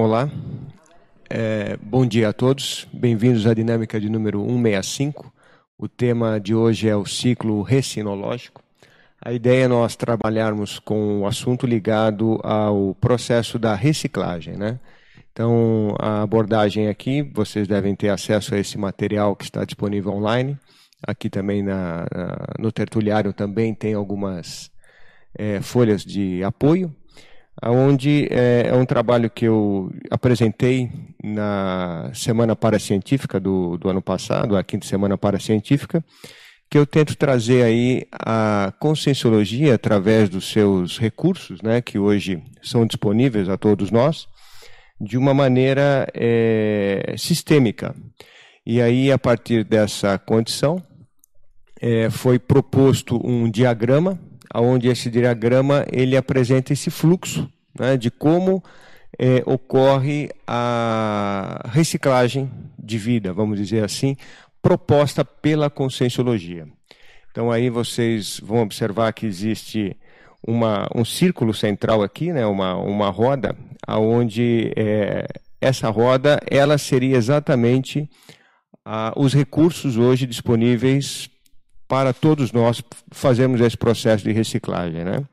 Olá, é, bom dia a todos, bem-vindos à dinâmica de número 165. O tema de hoje é o ciclo recinológico. A ideia é nós trabalharmos com o assunto ligado ao processo da reciclagem, né? Então, a abordagem aqui, vocês devem ter acesso a esse material que está disponível online. Aqui também na, na, no tertuliário também tem algumas é, folhas de apoio onde é, é, um trabalho que eu apresentei na Semana Paracientífica do, do ano passado, a quinta Semana Paracientífica, que eu tento trazer aí a conscienciologia através dos seus recursos, né, que hoje são disponíveis a todos nós, de uma maneira é, sistêmica. E aí, a partir dessa condição, é, foi proposto um diagrama onde esse diagrama ele apresenta esse fluxo né, de como é, ocorre a reciclagem de vida, vamos dizer assim, proposta pela conscienciologia. Então aí vocês vão observar que existe uma, um círculo central aqui, né, uma, uma roda, aonde é, essa roda ela seria exatamente ah, os recursos hoje disponíveis para todos nós fazermos esse processo de reciclagem. Né?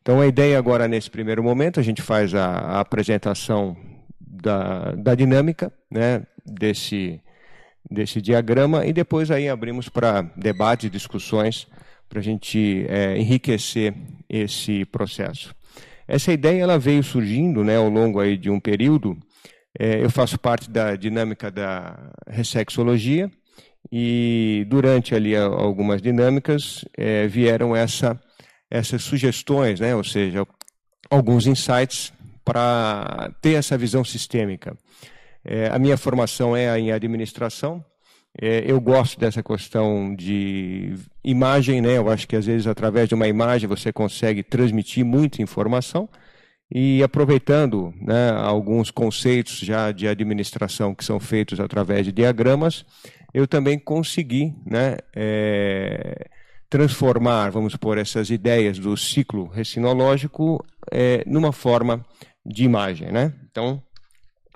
Então, a ideia agora, nesse primeiro momento, a gente faz a, a apresentação da, da dinâmica né, desse, desse diagrama e depois aí abrimos para debate e discussões para a gente é, enriquecer esse processo. Essa ideia ela veio surgindo né, ao longo aí de um período. É, eu faço parte da dinâmica da ressexologia, e durante ali algumas dinâmicas é, vieram essa, essas sugestões, né? ou seja, alguns insights para ter essa visão sistêmica. É, a minha formação é em administração. É, eu gosto dessa questão de imagem, né? Eu acho que às vezes através de uma imagem você consegue transmitir muita informação. E aproveitando né, alguns conceitos já de administração que são feitos através de diagramas, eu também consegui né, é, transformar, vamos por essas ideias do ciclo recinológico é, numa forma de imagem. Né? Então,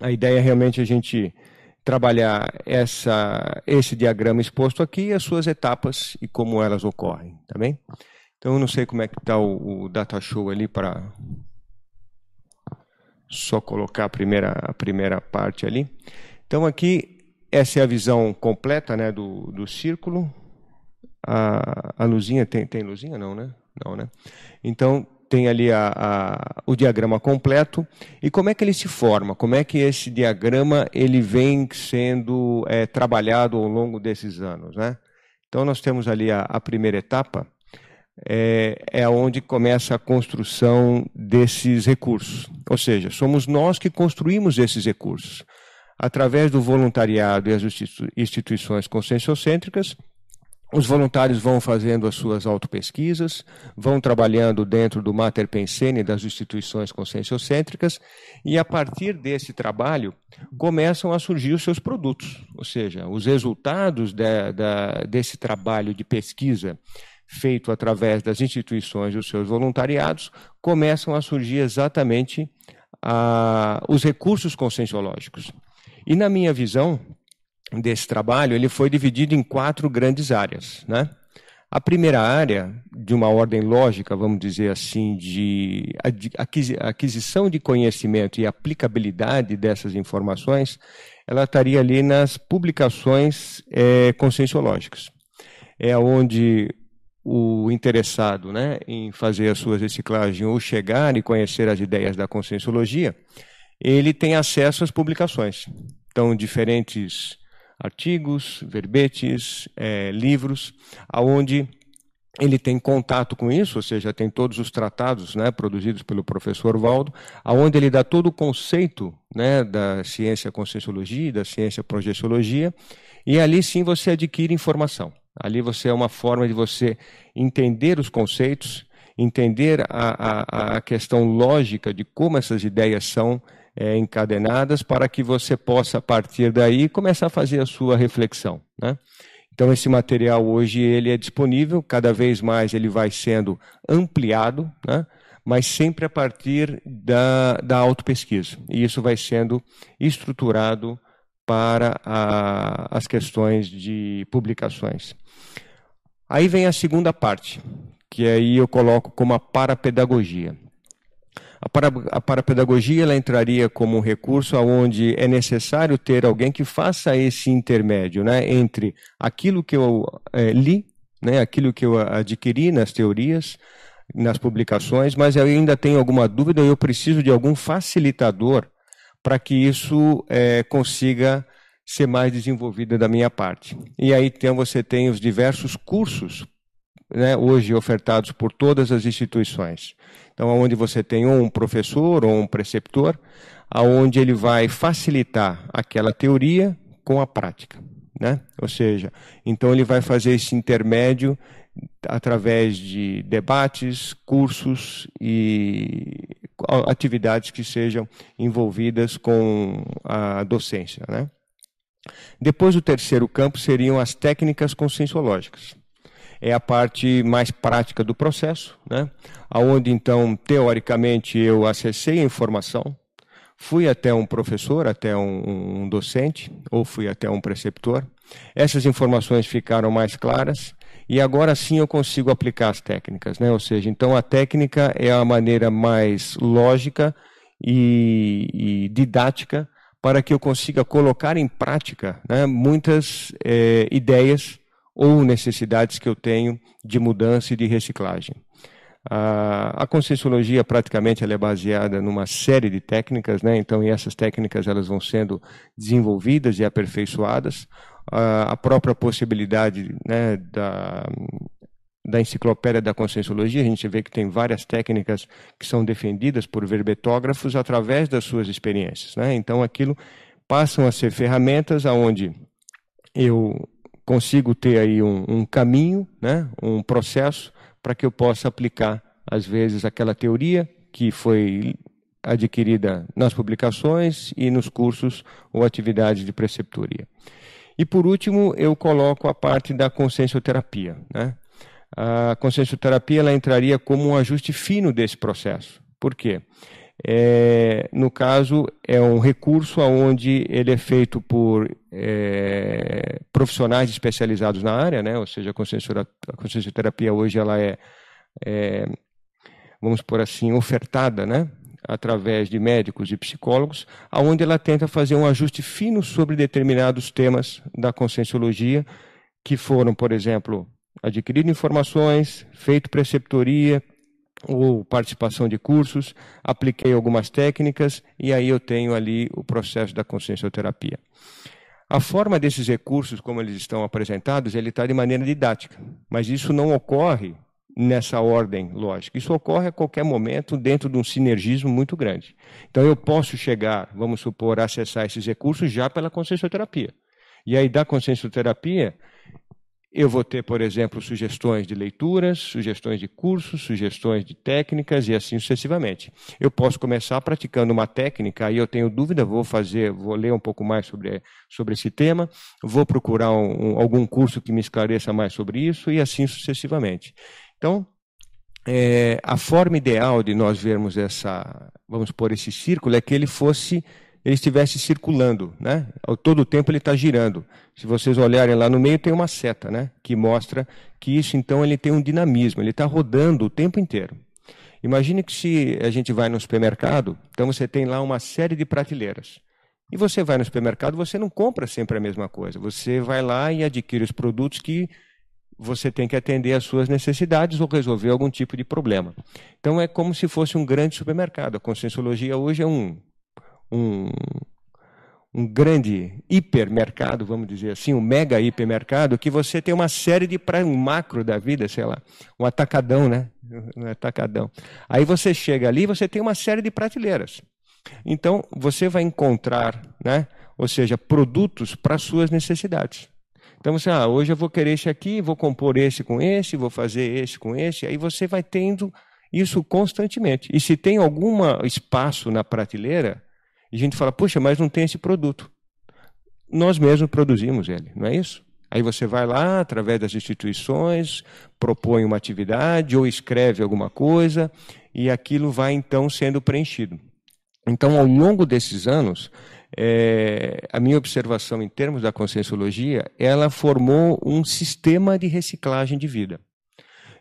a ideia é realmente a gente trabalhar essa, esse diagrama exposto aqui, as suas etapas e como elas ocorrem, tá bem? Então, eu não sei como é que está o, o data show ali para só colocar a primeira, a primeira parte ali. Então, aqui essa é a visão completa né, do, do círculo. A, a luzinha, tem, tem luzinha? Não, né? Não, né? Então, tem ali a, a, o diagrama completo. E como é que ele se forma? Como é que esse diagrama ele vem sendo é, trabalhado ao longo desses anos? Né? Então, nós temos ali a, a primeira etapa, é, é onde começa a construção desses recursos. Ou seja, somos nós que construímos esses recursos através do voluntariado e as instituições conscienciocêntricas, os voluntários vão fazendo as suas autopesquisas, vão trabalhando dentro do Mater Pensene das instituições conscienciocêntricas, e a partir desse trabalho começam a surgir os seus produtos, ou seja, os resultados de, de, desse trabalho de pesquisa feito através das instituições e os seus voluntariados começam a surgir exatamente ah, os recursos conscienciológicos. E na minha visão desse trabalho, ele foi dividido em quatro grandes áreas. Né? A primeira área, de uma ordem lógica, vamos dizer assim, de aquisição de conhecimento e aplicabilidade dessas informações, ela estaria ali nas publicações é, conscienciológicas. É onde o interessado né, em fazer a sua reciclagem ou chegar e conhecer as ideias da conscienciologia, ele tem acesso às publicações. Então, diferentes artigos, verbetes, é, livros, aonde ele tem contato com isso, ou seja, tem todos os tratados né, produzidos pelo professor Valdo, aonde ele dá todo o conceito né, da ciência conscienciologia, da ciência projeciologia, e ali sim você adquire informação. Ali você é uma forma de você entender os conceitos, entender a, a, a questão lógica de como essas ideias são é, encadenadas para que você possa, a partir daí, começar a fazer a sua reflexão. Né? Então, esse material hoje ele é disponível, cada vez mais ele vai sendo ampliado, né? mas sempre a partir da, da autopesquisa. E isso vai sendo estruturado para a, as questões de publicações. Aí vem a segunda parte, que aí eu coloco como a parapedagogia. A, para, a parapedagogia ela entraria como um recurso onde é necessário ter alguém que faça esse intermédio né, entre aquilo que eu é, li, né, aquilo que eu adquiri nas teorias, nas publicações, mas eu ainda tenho alguma dúvida e eu preciso de algum facilitador para que isso é, consiga ser mais desenvolvido da minha parte. E aí então você tem os diversos cursos né, hoje ofertados por todas as instituições. Então, onde você tem um professor ou um preceptor, aonde ele vai facilitar aquela teoria com a prática, né? Ou seja, então ele vai fazer esse intermédio através de debates, cursos e atividades que sejam envolvidas com a docência, né? Depois, o terceiro campo seriam as técnicas conscienciológicas. É a parte mais prática do processo, né? onde, então, teoricamente, eu acessei a informação, fui até um professor, até um, um docente, ou fui até um preceptor. Essas informações ficaram mais claras e agora sim eu consigo aplicar as técnicas, né? Ou seja, então a técnica é a maneira mais lógica e, e didática para que eu consiga colocar em prática né, muitas é, ideias ou necessidades que eu tenho de mudança e de reciclagem. A, conscienciologia praticamente ela é baseada numa série de técnicas, né? então essas técnicas elas vão sendo desenvolvidas e aperfeiçoadas. A, a própria possibilidade né, da, da enciclopédia da conscienciologia, a gente vê que tem várias técnicas que são defendidas por verbetógrafos através das suas experiências. Né? Então, aquilo passam a ser ferramentas aonde eu consigo ter aí um, um caminho, né? um processo, para que eu possa aplicar, às vezes, aquela teoria que foi adquirida nas publicações e nos cursos ou atividades de preceptoria. E, por último, eu coloco a parte da consciencioterapia. Né? a consciencioterapia ela entraria como um ajuste fino desse processo. Por quê? É, no caso, é um recurso onde ele é feito por é, profissionais especializados na área, né? ou seja, a consciencioterapia hoje ela é, é, vamos por assim, ofertada né? através de médicos e psicólogos, aonde ela tenta fazer um ajuste fino sobre determinados temas da conscienciologia, que foram, por exemplo, adquirido informações, feito preceptoria ou participação de cursos, apliquei algumas técnicas e aí eu tenho ali o processo da consciencioterapia. A forma desses recursos, como eles estão apresentados, ele está de maneira didática, mas isso não ocorre nessa ordem lógica. Isso ocorre a qualquer momento dentro de um sinergismo muito grande. Então eu posso chegar, vamos supor, a acessar esses recursos já pela consciencioterapia. E aí da consciencioterapia eu vou ter, por exemplo, sugestões de leituras, sugestões de cursos, sugestões de técnicas e assim sucessivamente. Eu posso começar praticando uma técnica, aí eu tenho dúvida, vou fazer, vou ler um pouco mais sobre, sobre esse tema, vou procurar um, algum curso que me esclareça mais sobre isso e assim sucessivamente. Então, é, a forma ideal de nós vermos essa, vamos pôr esse círculo, é que ele fosse ele estivesse circulando, né? Todo o tempo ele está girando. Se vocês olharem lá no meio tem uma seta, né? Que mostra que isso então ele tem um dinamismo, ele está rodando o tempo inteiro. Imagine que se a gente vai no supermercado, então você tem lá uma série de prateleiras. E você vai no supermercado, você não compra sempre a mesma coisa. Você vai lá e adquire os produtos que você tem que atender às suas necessidades ou resolver algum tipo de problema. Então é como se fosse um grande supermercado. A conscienciologia hoje é um um, um grande hipermercado, vamos dizer assim, um mega hipermercado, que você tem uma série de para um macro da vida, sei lá, um atacadão, né? Um atacadão. Aí você chega ali, você tem uma série de prateleiras. Então você vai encontrar, né? Ou seja, produtos para suas necessidades. Então você, ah, hoje eu vou querer esse aqui, vou compor esse com esse, vou fazer esse com esse, aí você vai tendo isso constantemente. E se tem algum espaço na prateleira, e a gente fala, puxa, mas não tem esse produto. Nós mesmos produzimos ele, não é isso? Aí você vai lá, através das instituições, propõe uma atividade ou escreve alguma coisa e aquilo vai então sendo preenchido. Então, ao longo desses anos, é, a minha observação em termos da conscienciologia, ela formou um sistema de reciclagem de vida.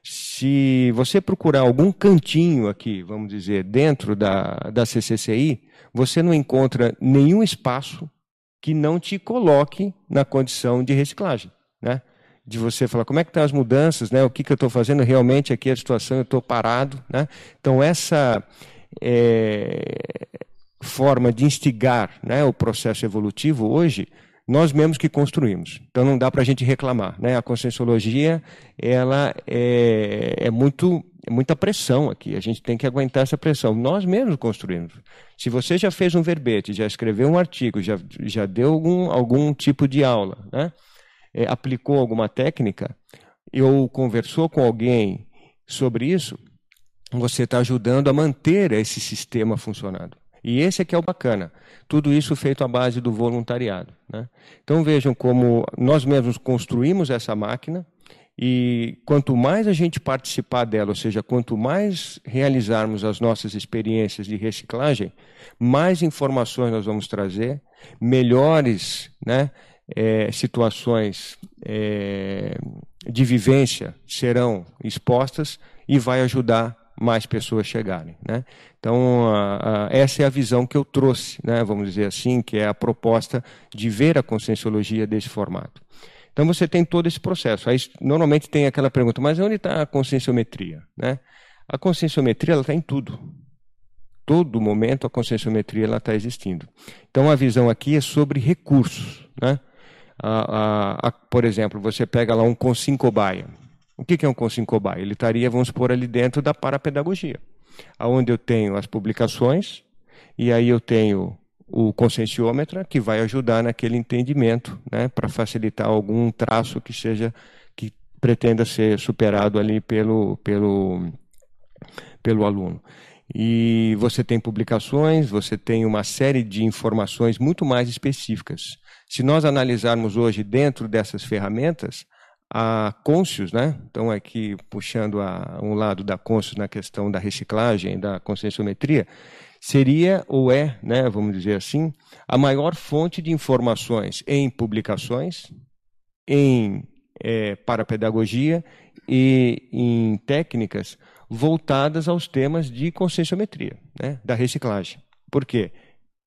Se você procurar algum cantinho aqui, vamos dizer, dentro da, da CCCI, você não encontra nenhum espaço que não te coloque na condição de reciclagem, né? De você falar como é que estão as mudanças, né? O que, que eu estou fazendo realmente aqui a situação, eu estou parado, né? Então essa é, forma de instigar né, o processo evolutivo hoje, nós mesmos que construímos. Então não dá para a gente reclamar. Né? A conscienciologia ela é, é, muito, é muita pressão aqui. A gente tem que aguentar essa pressão. Nós mesmos construímos. Se você já fez um verbete, já escreveu um artigo, já, já deu algum, algum tipo de aula, né? é, aplicou alguma técnica, ou conversou com alguém sobre isso, você está ajudando a manter esse sistema funcionando. E esse é que é o bacana. Tudo isso feito à base do voluntariado. Né? Então vejam como nós mesmos construímos essa máquina e quanto mais a gente participar dela, ou seja, quanto mais realizarmos as nossas experiências de reciclagem, mais informações nós vamos trazer, melhores né, é, situações é, de vivência serão expostas e vai ajudar mais pessoas chegarem. Né? Então, essa é a visão que eu trouxe, né, vamos dizer assim, que é a proposta de ver a conscienciologia desse formato. Então, você tem todo esse processo. Aí, normalmente tem aquela pergunta, mas onde está a conscienciometria? Né? A conscienciometria está em tudo. Todo momento a conscienciometria está existindo. Então, a visão aqui é sobre recursos. Né? A, por exemplo, você pega lá um consincobaia. O que é um consim cobaia? Ele estaria, vamos supor, ali dentro da parapedagogia, onde eu tenho as publicações, e aí eu tenho o conscienciômetra, que vai ajudar naquele entendimento, né, para facilitar algum traço que seja que pretenda ser superado ali pelo, pelo, pelo aluno. E você tem publicações, você tem uma série de informações muito mais específicas. Se nós analisarmos hoje dentro dessas ferramentas, a Conscius, né? então aqui puxando a, um lado da Conscius na questão da reciclagem, da conscienciometria, seria ou é, né, vamos dizer assim, a maior fonte de informações em publicações, em é, parapedagogia e em técnicas voltadas aos temas de conscienciometria, né, da reciclagem. Por quê?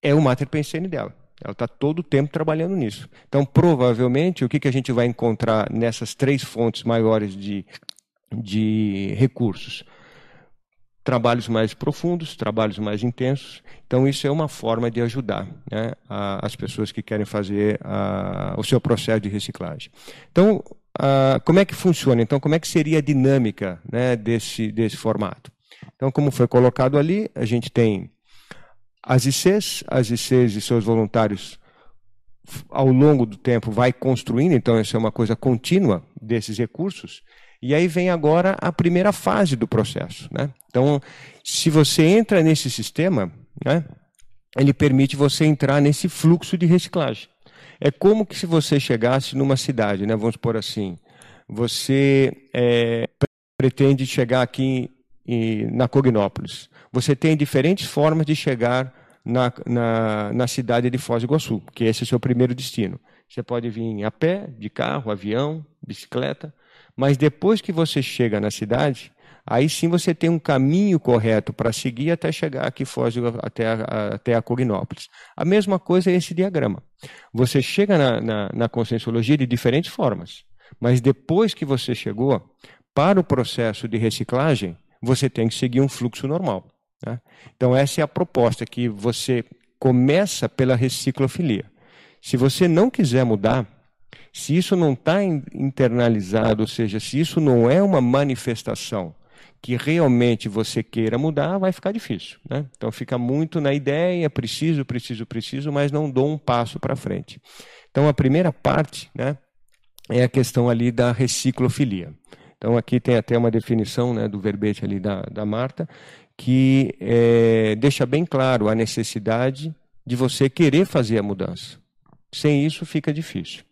É o mater pensene dela. Ela está todo o tempo trabalhando nisso. Então, provavelmente, o que, que a gente vai encontrar nessas três fontes maiores de, de recursos? Trabalhos mais profundos, trabalhos mais intensos. Então, isso é uma forma de ajudar né, a, as pessoas que querem fazer a, o seu processo de reciclagem. Então, a, como é que funciona? Então, como é que seria a dinâmica né, desse, desse formato? Então, como foi colocado ali, a gente tem as ICs, as ICs e seus voluntários, ao longo do tempo, vai construindo, então isso é uma coisa contínua desses recursos. E aí vem agora a primeira fase do processo. Né? Então, se você entra nesse sistema, né, ele permite você entrar nesse fluxo de reciclagem. É como que se você chegasse numa cidade, né, vamos por assim, você é, pretende chegar aqui em, na Cognópolis você tem diferentes formas de chegar na, na, na cidade de Foz do Iguaçu, que esse é o seu primeiro destino. Você pode vir a pé, de carro, avião, bicicleta, mas depois que você chega na cidade, aí sim você tem um caminho correto para seguir até chegar aqui Foz até a, até a Cognópolis. A mesma coisa é esse diagrama. Você chega na, na, na conscienciologia de diferentes formas, mas depois que você chegou, para o processo de reciclagem, você tem que seguir um fluxo normal. Né? Então, essa é a proposta, que você começa pela reciclofilia. Se você não quiser mudar, se isso não está internalizado, ou seja, se isso não é uma manifestação que realmente você queira mudar, vai ficar difícil. Né? Então fica muito na ideia, preciso, preciso, preciso, mas não dou um passo para frente. Então a primeira parte né, é a questão ali da reciclofilia. Então aqui tem até uma definição né, do verbete ali da, da Marta, que é, deixa bem claro a necessidade de você querer fazer a mudança. Sem isso fica difícil.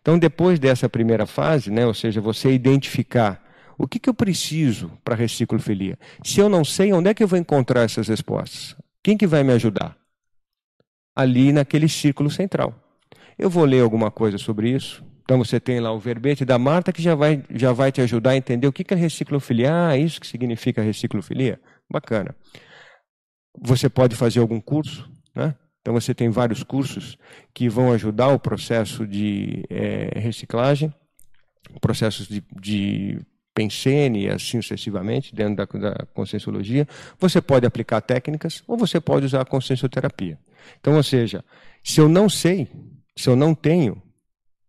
Então, depois dessa primeira fase, né, ou seja, você identificar O que, que eu preciso para reciclofilia? Se eu não sei, onde é que eu vou encontrar essas respostas? Quem que vai me ajudar? Ali naquele círculo central. Eu vou ler alguma coisa sobre isso. Então você tem lá o verbete da Marta que já vai, já vai te ajudar a entender o que, que é reciclofilia. Ah, isso que significa reciclofilia? Bacana. Você pode fazer algum curso, né? Então você tem vários cursos que vão ajudar o processo de é, reciclagem, processos de, de pensene e assim sucessivamente, dentro da, da conscienciologia. Você pode aplicar técnicas ou você pode usar a consciencioterapia. Então, ou seja, se eu não sei, se eu não tenho,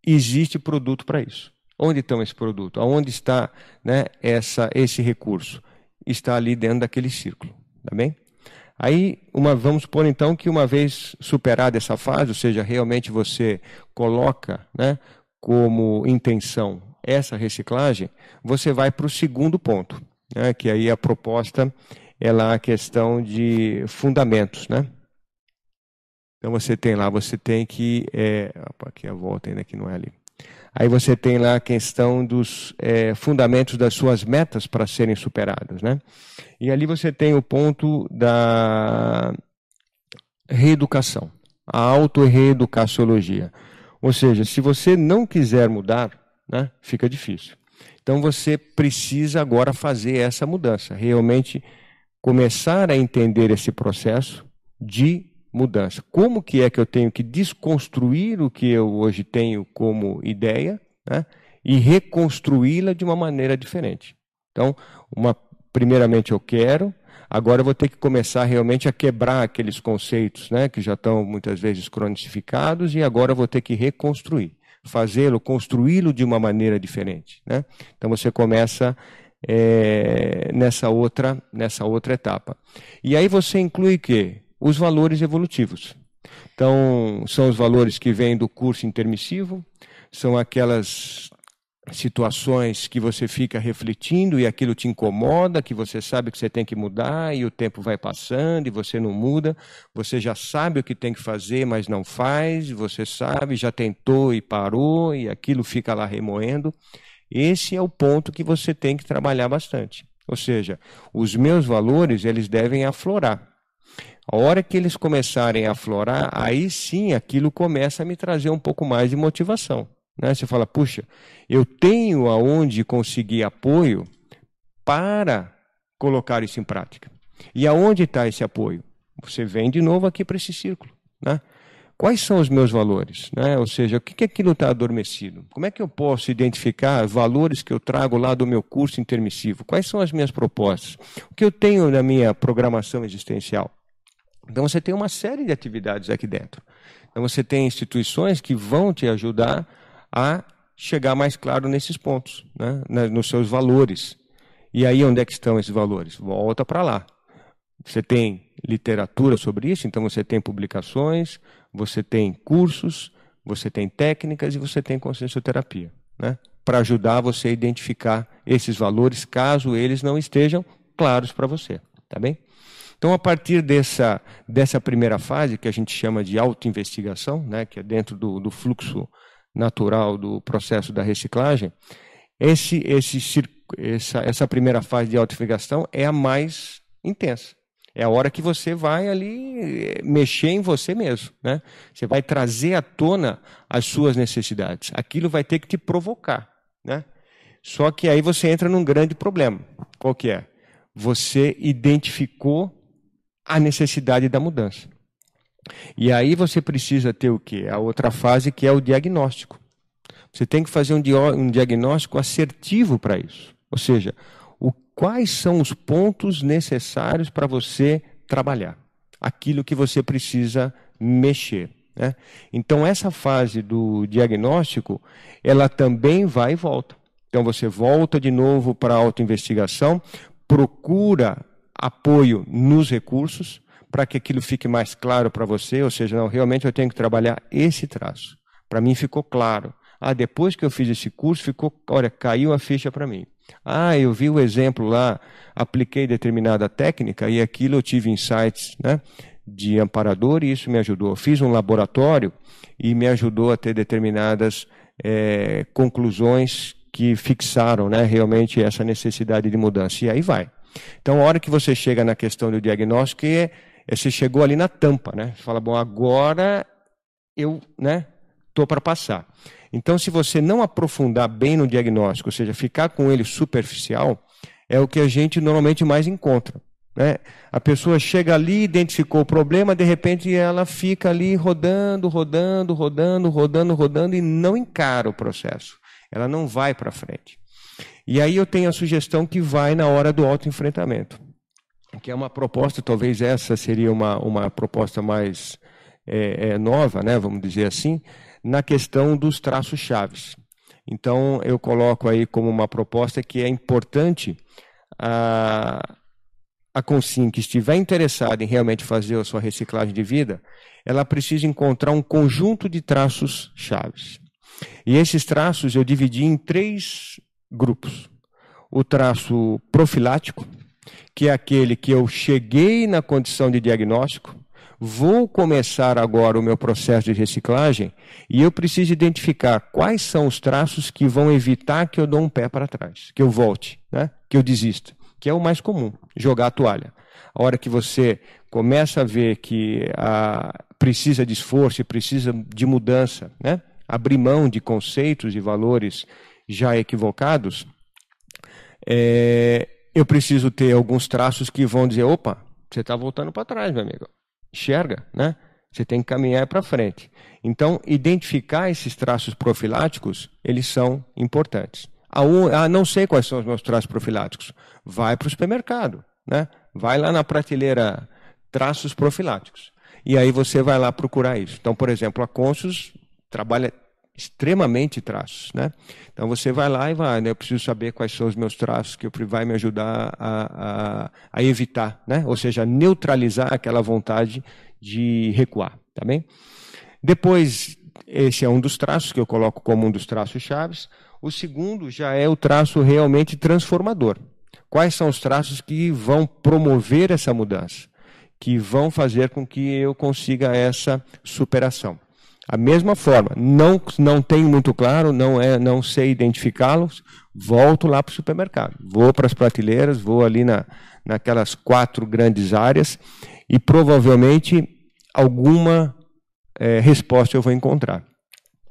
existe produto para isso. Onde está esse produto? Aonde está né, essa, esse recurso? Está ali dentro daquele círculo. Tá bem? Aí, uma, vamos supor então que uma vez superada essa fase, ou seja, realmente você coloca né, como intenção essa reciclagem, você vai para o segundo ponto, né, que aí a proposta é lá a questão de fundamentos, né? Então você tem lá, você tem que. É, opa, aqui a volta ainda que não é ali. Aí você tem lá a questão dos é, fundamentos das suas metas para serem superadas. Né? E ali você tem o ponto da reeducação, a auto-reeducaciologia. Ou seja, se você não quiser mudar, né, fica difícil. Então você precisa agora fazer essa mudança, realmente começar a entender esse processo de mudança. Como que é que eu tenho que desconstruir o que eu hoje tenho como ideia né, e reconstruí-la de uma maneira diferente. Então, uma, primeiramente eu quero, agora eu vou ter que começar realmente a quebrar aqueles conceitos né, que já estão muitas vezes cronificados e agora eu vou ter que reconstruir, fazê-lo, construí-lo de uma maneira diferente. Né? Então você começa é, nessa outra nessa outra etapa. E aí você inclui o quê? Os valores evolutivos. Então, são os valores que vêm do curso intermissivo, são aquelas situações que você fica refletindo e aquilo te incomoda, que você sabe que você tem que mudar e o tempo vai passando e você não muda, você já sabe o que tem que fazer, mas não faz, você sabe, já tentou e parou e aquilo fica lá remoendo. Esse é o ponto que você tem que trabalhar bastante. Ou seja, os meus valores, eles devem aflorar. A hora que eles começarem a aflorar, aí sim aquilo começa a me trazer um pouco mais de motivação. Né? Você fala, puxa, eu tenho aonde conseguir apoio para colocar isso em prática. E aonde está esse apoio? Você vem de novo aqui para esse círculo. Né? Quais são os meus valores? Né? Ou seja, o que, que aquilo está adormecido? Como é que eu posso identificar valores que eu trago lá do meu curso intermissivo? Quais são as minhas propostas? O que eu tenho na minha programação existencial? Então você tem uma série de atividades aqui dentro. Então você tem instituições que vão te ajudar a chegar mais claro nesses pontos, né? nos seus valores. E aí onde é que estão esses valores? Volta para lá. Você tem literatura sobre isso, então você tem publicações, você tem cursos, você tem técnicas e você tem consciencioterapia, né? Para ajudar você a identificar esses valores, caso eles não estejam claros para você, tá bem? Então, a partir dessa, dessa primeira fase, que a gente chama de autoinvestigação, né, que é dentro do, do fluxo natural do processo da reciclagem, esse, esse, essa, essa primeira fase de autoinvestigação é a mais intensa. É a hora que você vai ali eh, mexer em você mesmo. Né? Você vai trazer à tona as suas necessidades. Aquilo vai ter que te provocar. Né? Só que aí você entra num grande problema. Qual que é? Você identificou a necessidade da mudança. E aí você precisa ter o quê? A outra fase que é o diagnóstico. Você tem que fazer um, um diagnóstico assertivo para isso. Ou seja, o, quais são os pontos necessários para você trabalhar. Aquilo que você precisa mexer. Né? Então, essa fase do diagnóstico, ela também vai e volta. Então, você volta de novo para a autoinvestigação, procura apoio nos recursos para que aquilo fique mais claro para você, ou seja, não, realmente eu tenho que trabalhar esse traço. Para mim ficou claro. Ah, depois que eu fiz esse curso, ficou, olha, caiu a ficha para mim. Ah, eu vi o exemplo lá, apliquei determinada técnica e aquilo eu tive insights, né, de amparador e isso me ajudou. Fiz um laboratório e me ajudou a ter determinadas é, conclusões que fixaram né, realmente essa necessidade de mudança. E aí vai. Então, a hora que você chega na questão do diagnóstico, é, é você chegou ali na tampa, né? Você fala, bom, agora eu né, estou para passar. Então, se você não aprofundar bem no diagnóstico, ou seja, ficar com ele superficial, é o que a gente normalmente mais encontra. Né? A pessoa chega ali, identificou o problema, de repente ela fica ali rodando, rodando, rodando, rodando, rodando e não encara o processo. Ela não vai para frente. E aí eu tenho a sugestão que vai na hora do autoenfrentamento, que é uma proposta, talvez essa seria uma, uma proposta mais é, é, nova, né, vamos dizer assim, na questão dos traços chaves. Então eu coloco aí como uma proposta que é importante a a Consim que estiver interessada em realmente fazer a sua reciclagem de vida, ela precisa encontrar um conjunto de traços chaves. E esses traços eu dividi em três grupos. O traço profilático, que é aquele que eu cheguei na condição de diagnóstico, vou começar agora o meu processo de reciclagem e eu preciso identificar quais são os traços que vão evitar que eu dou um pé para trás, que eu volte, né? que eu desista que é o mais comum, jogar a toalha. A hora que você começa a ver que a, precisa de esforço e precisa de mudança, né? abrir mão de conceitos e valores já equivocados, é, eu preciso ter alguns traços que vão dizer: opa, você está voltando para trás, meu amigo. Enxerga, né? Você tem que caminhar para frente. Então, identificar esses traços profiláticos, eles são importantes. Ah, não sei quais são os meus traços profiláticos. Vai para o supermercado, né? Vai lá na prateleira traços profiláticos. E aí você vai lá procurar isso. Então, por exemplo, a Consus trabalha extremamente traços, né? Então você vai lá e vai, né? eu preciso saber quais são os meus traços que vai me ajudar a, a, a evitar, né? Ou seja, neutralizar aquela vontade de recuar, tá bem? Depois, esse é um dos traços que eu coloco como um dos traços chaves. O segundo já é o traço realmente transformador. Quais são os traços que vão promover essa mudança? Que vão fazer com que eu consiga essa superação. A mesma forma, não, não tenho muito claro, não, é, não sei identificá-los, volto lá para o supermercado. Vou para as prateleiras, vou ali na, naquelas quatro grandes áreas e provavelmente alguma é, resposta eu vou encontrar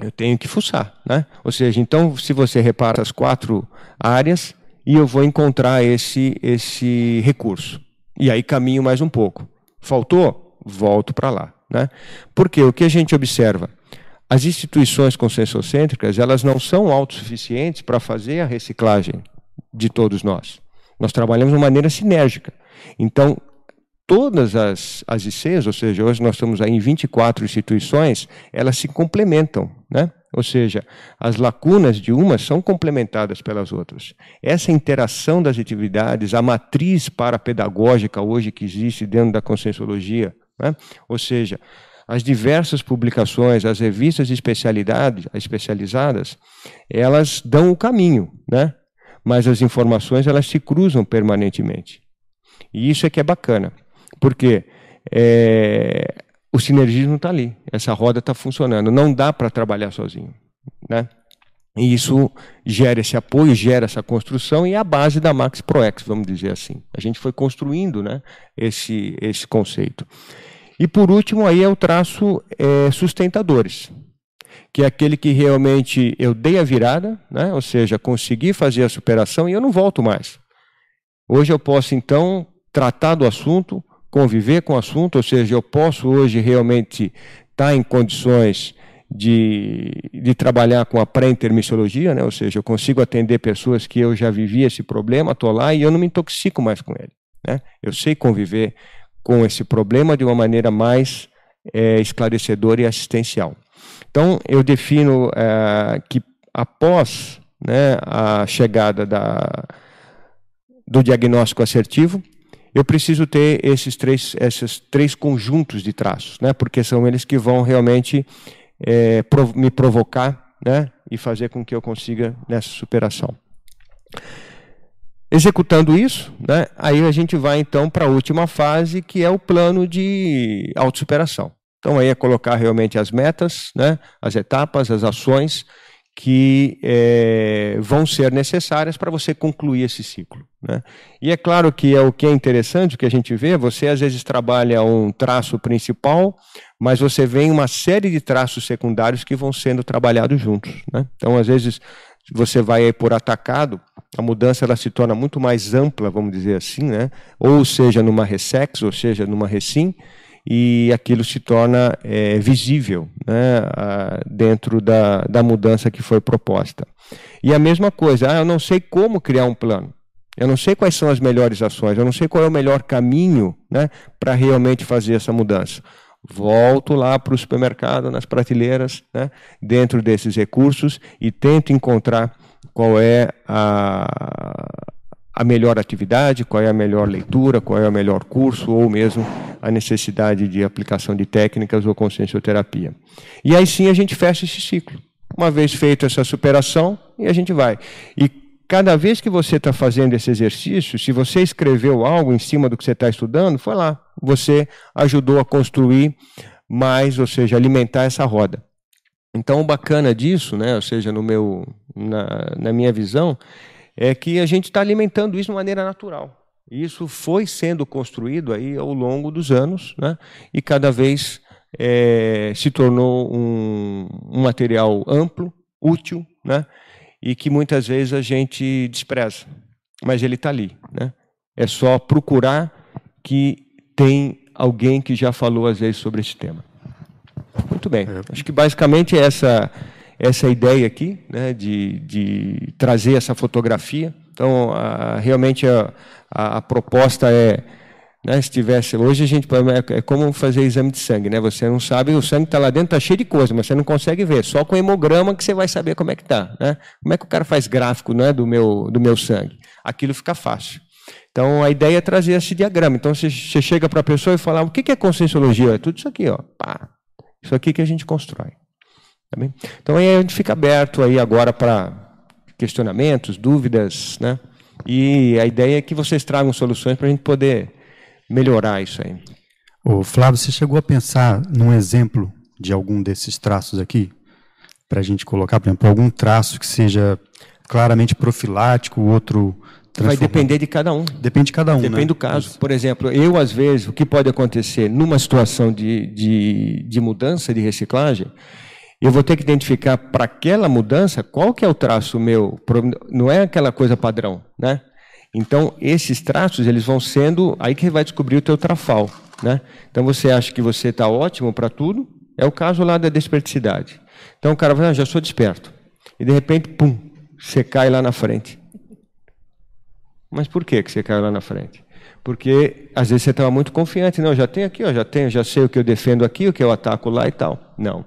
eu tenho que fuçar, né? Ou seja, então, se você repara as quatro áreas, e eu vou encontrar esse, esse recurso. E aí caminho mais um pouco. Faltou? Volto para lá. Né? Porque o que a gente observa? As instituições consensocêntricas, elas não são autossuficientes para fazer a reciclagem de todos nós. Nós trabalhamos de maneira sinérgica. Então, todas as, as ICs, ou seja, hoje nós estamos aí em 24 instituições, elas se complementam, né? Ou seja, as lacunas de umas são complementadas pelas outras. Essa interação das atividades, a matriz parapedagógica hoje que existe dentro da conscienciologia, né? ou seja, as diversas publicações, as revistas de especialidade, especializadas, elas dão o caminho, né? mas as informações elas se cruzam permanentemente. E isso é que é bacana. Porque é, o sinergismo está ali, essa roda está funcionando. Não dá para trabalhar sozinho. Né? E isso gera esse apoio, gera essa construção e é a base da Max ProEx, vamos dizer assim. A gente foi construindo né, esse, esse conceito. E por último, aí é o traço é, sustentadores, que é aquele que realmente eu dei a virada, né, ou seja, consegui fazer a superação e eu não volto mais. Hoje eu posso, então, tratar do assunto, conviver com o assunto, ou seja, eu posso hoje realmente estar tá em condições de, de trabalhar com a pré-intermissiologia, né? ou seja, eu consigo atender pessoas que eu já vivi esse problema, estou lá e eu não me intoxico mais com ele. Né? Eu sei conviver com esse problema de uma maneira mais é, esclarecedora e assistencial. Então, eu defino é, que após né, a chegada da, do diagnóstico assertivo, eu preciso ter esses três, esses três conjuntos de traços, né? porque são eles que vão realmente é, me provocar né? e fazer com que eu consiga nessa superação. Executando isso, né? aí a gente vai então para a última fase, que é o plano de autossuperação. Então aí é colocar realmente as metas, né? as etapas, as ações que é, vão ser necessárias para você concluir esse ciclo. Né? E é claro que é o que é interessante, o que a gente vê, você às vezes trabalha um traço principal, mas você vê uma série de traços secundários que vão sendo trabalhados juntos. Né? Então, às vezes, você vai por atacado, a mudança ela se torna muito mais ampla, vamos dizer assim, né? ou seja, numa Resex, ou seja, numa Recim, e aquilo se torna é, visível né, dentro da, da mudança que foi proposta. E a mesma coisa, ah, eu não sei como criar um plano. Eu não sei quais são as melhores ações, eu não sei qual é o melhor caminho né, para realmente fazer essa mudança. Volto lá para o supermercado, nas prateleiras, né, dentro desses recursos, e tento encontrar qual é a, a melhor atividade, qual é a melhor leitura, qual é o melhor curso, ou mesmo a necessidade de aplicação de técnicas ou consciencioterapia. E aí sim a gente fecha esse ciclo. Uma vez feita essa superação, e a gente vai. E cada vez que você está fazendo esse exercício, se você escreveu algo em cima do que você está estudando, foi lá. Você ajudou a construir mais, ou seja, alimentar essa roda. Então, o bacana disso, né, ou seja, no meu, na, na minha visão, é que a gente está alimentando isso de maneira natural. Isso foi sendo construído aí ao longo dos anos, né? e cada vez é, se tornou um, um, material amplo, útil, né? e que muitas vezes a gente despreza. Mas ele está ali. Né? É só procurar que tem alguém que já falou às vezes sobre esse tema. Muito bem. É. Acho que basicamente é essa essa ideia aqui, né, de, de trazer essa fotografia. Então, a, realmente a, a, a, proposta é, né, se tivesse hoje a gente é, é como fazer exame de sangue, né? Você não sabe, o sangue está lá dentro, está cheio de coisa, mas você não consegue ver. Só com hemograma que você vai saber como é que está, né? Como é que o cara faz gráfico, né, do meu do meu sangue? Aquilo fica fácil. Então, a ideia é trazer esse diagrama. Então, você, chega para a pessoa e fala: o que é conscienciologia? É tudo isso aqui, ó. Pá. Isso aqui que a gente constrói. Tá então aí a gente fica aberto aí agora para questionamentos, dúvidas, né? E a ideia é que vocês tragam soluções para a gente poder melhorar isso aí. O Flávio, você chegou a pensar num exemplo de algum desses traços aqui? Para a gente colocar, por exemplo, algum traço que seja claramente profilático, outro Vai depender de cada um. Depende de cada um. Depende né? do caso. Por exemplo, eu, às vezes, o que pode acontecer numa situação de, de, de mudança de reciclagem, eu vou ter que identificar para aquela mudança qual que é o traço meu, não é aquela coisa padrão, né? Então, esses traços, eles vão sendo, aí que vai descobrir o teu trafal, né? Então, você acha que você está ótimo para tudo, é o caso lá da desperticidade. Então, o cara vai, ah, já sou desperto. E, de repente, pum, você cai lá na frente. Mas por que, que você caiu lá na frente? Porque, às vezes, você estava muito confiante. Não, já tenho aqui, ó, já tenho, já sei o que eu defendo aqui, o que eu ataco lá e tal. Não.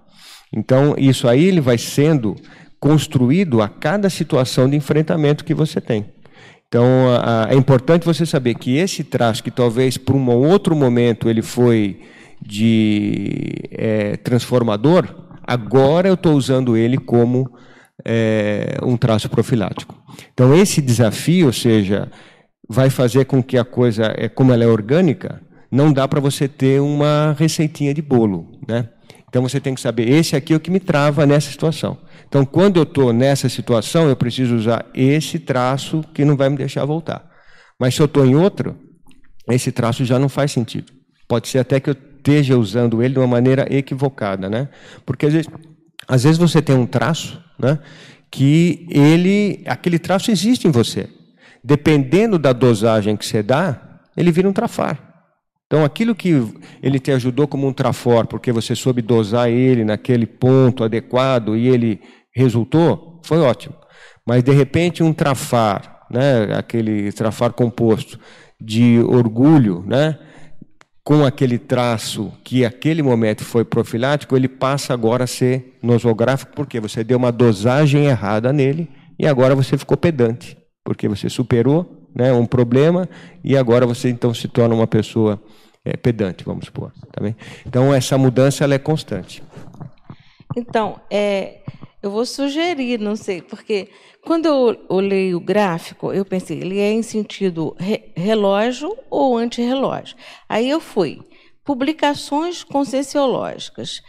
Então, isso aí ele vai sendo construído a cada situação de enfrentamento que você tem. Então, a, a, é importante você saber que esse traço, que talvez por um outro momento ele foi de é, transformador, agora eu estou usando ele como é, um traço profilático. Então, esse desafio, ou seja, vai fazer com que a coisa, é, como ela é orgânica, não dá para você ter uma receitinha de bolo, né? Então você tem que saber, esse aqui é o que me trava nessa situação. Então, quando eu estou nessa situação, eu preciso usar esse traço que não vai me deixar voltar. Mas se eu estou em outro, esse traço já não faz sentido. Pode ser até que eu esteja usando ele de uma maneira equivocada, né? Porque às vezes, às vezes você tem um traço, né? Que ele, aquele traço existe em você. Dependendo da dosagem que você dá, ele vira um trafar. Então, aquilo que ele te ajudou como um trafor, porque você soube dosar ele naquele ponto adequado e ele resultou, foi ótimo. Mas, de repente, um trafar, né, aquele trafar composto de orgulho, né, com aquele traço que aquele momento foi profilático, ele passa agora a ser nosográfico, porque você deu uma dosagem errada nele e agora você ficou pedante, porque você superou né, um problema e agora você então se torna uma pessoa é, pedante, vamos supor. Tá bem? Então, essa mudança ela é constante. Então, é, eu vou sugerir, não sei, porque quando eu olhei o gráfico, eu pensei, ele é em sentido re, relógio ou antirrelógio. Aí eu fui, publicações conscienciológicas.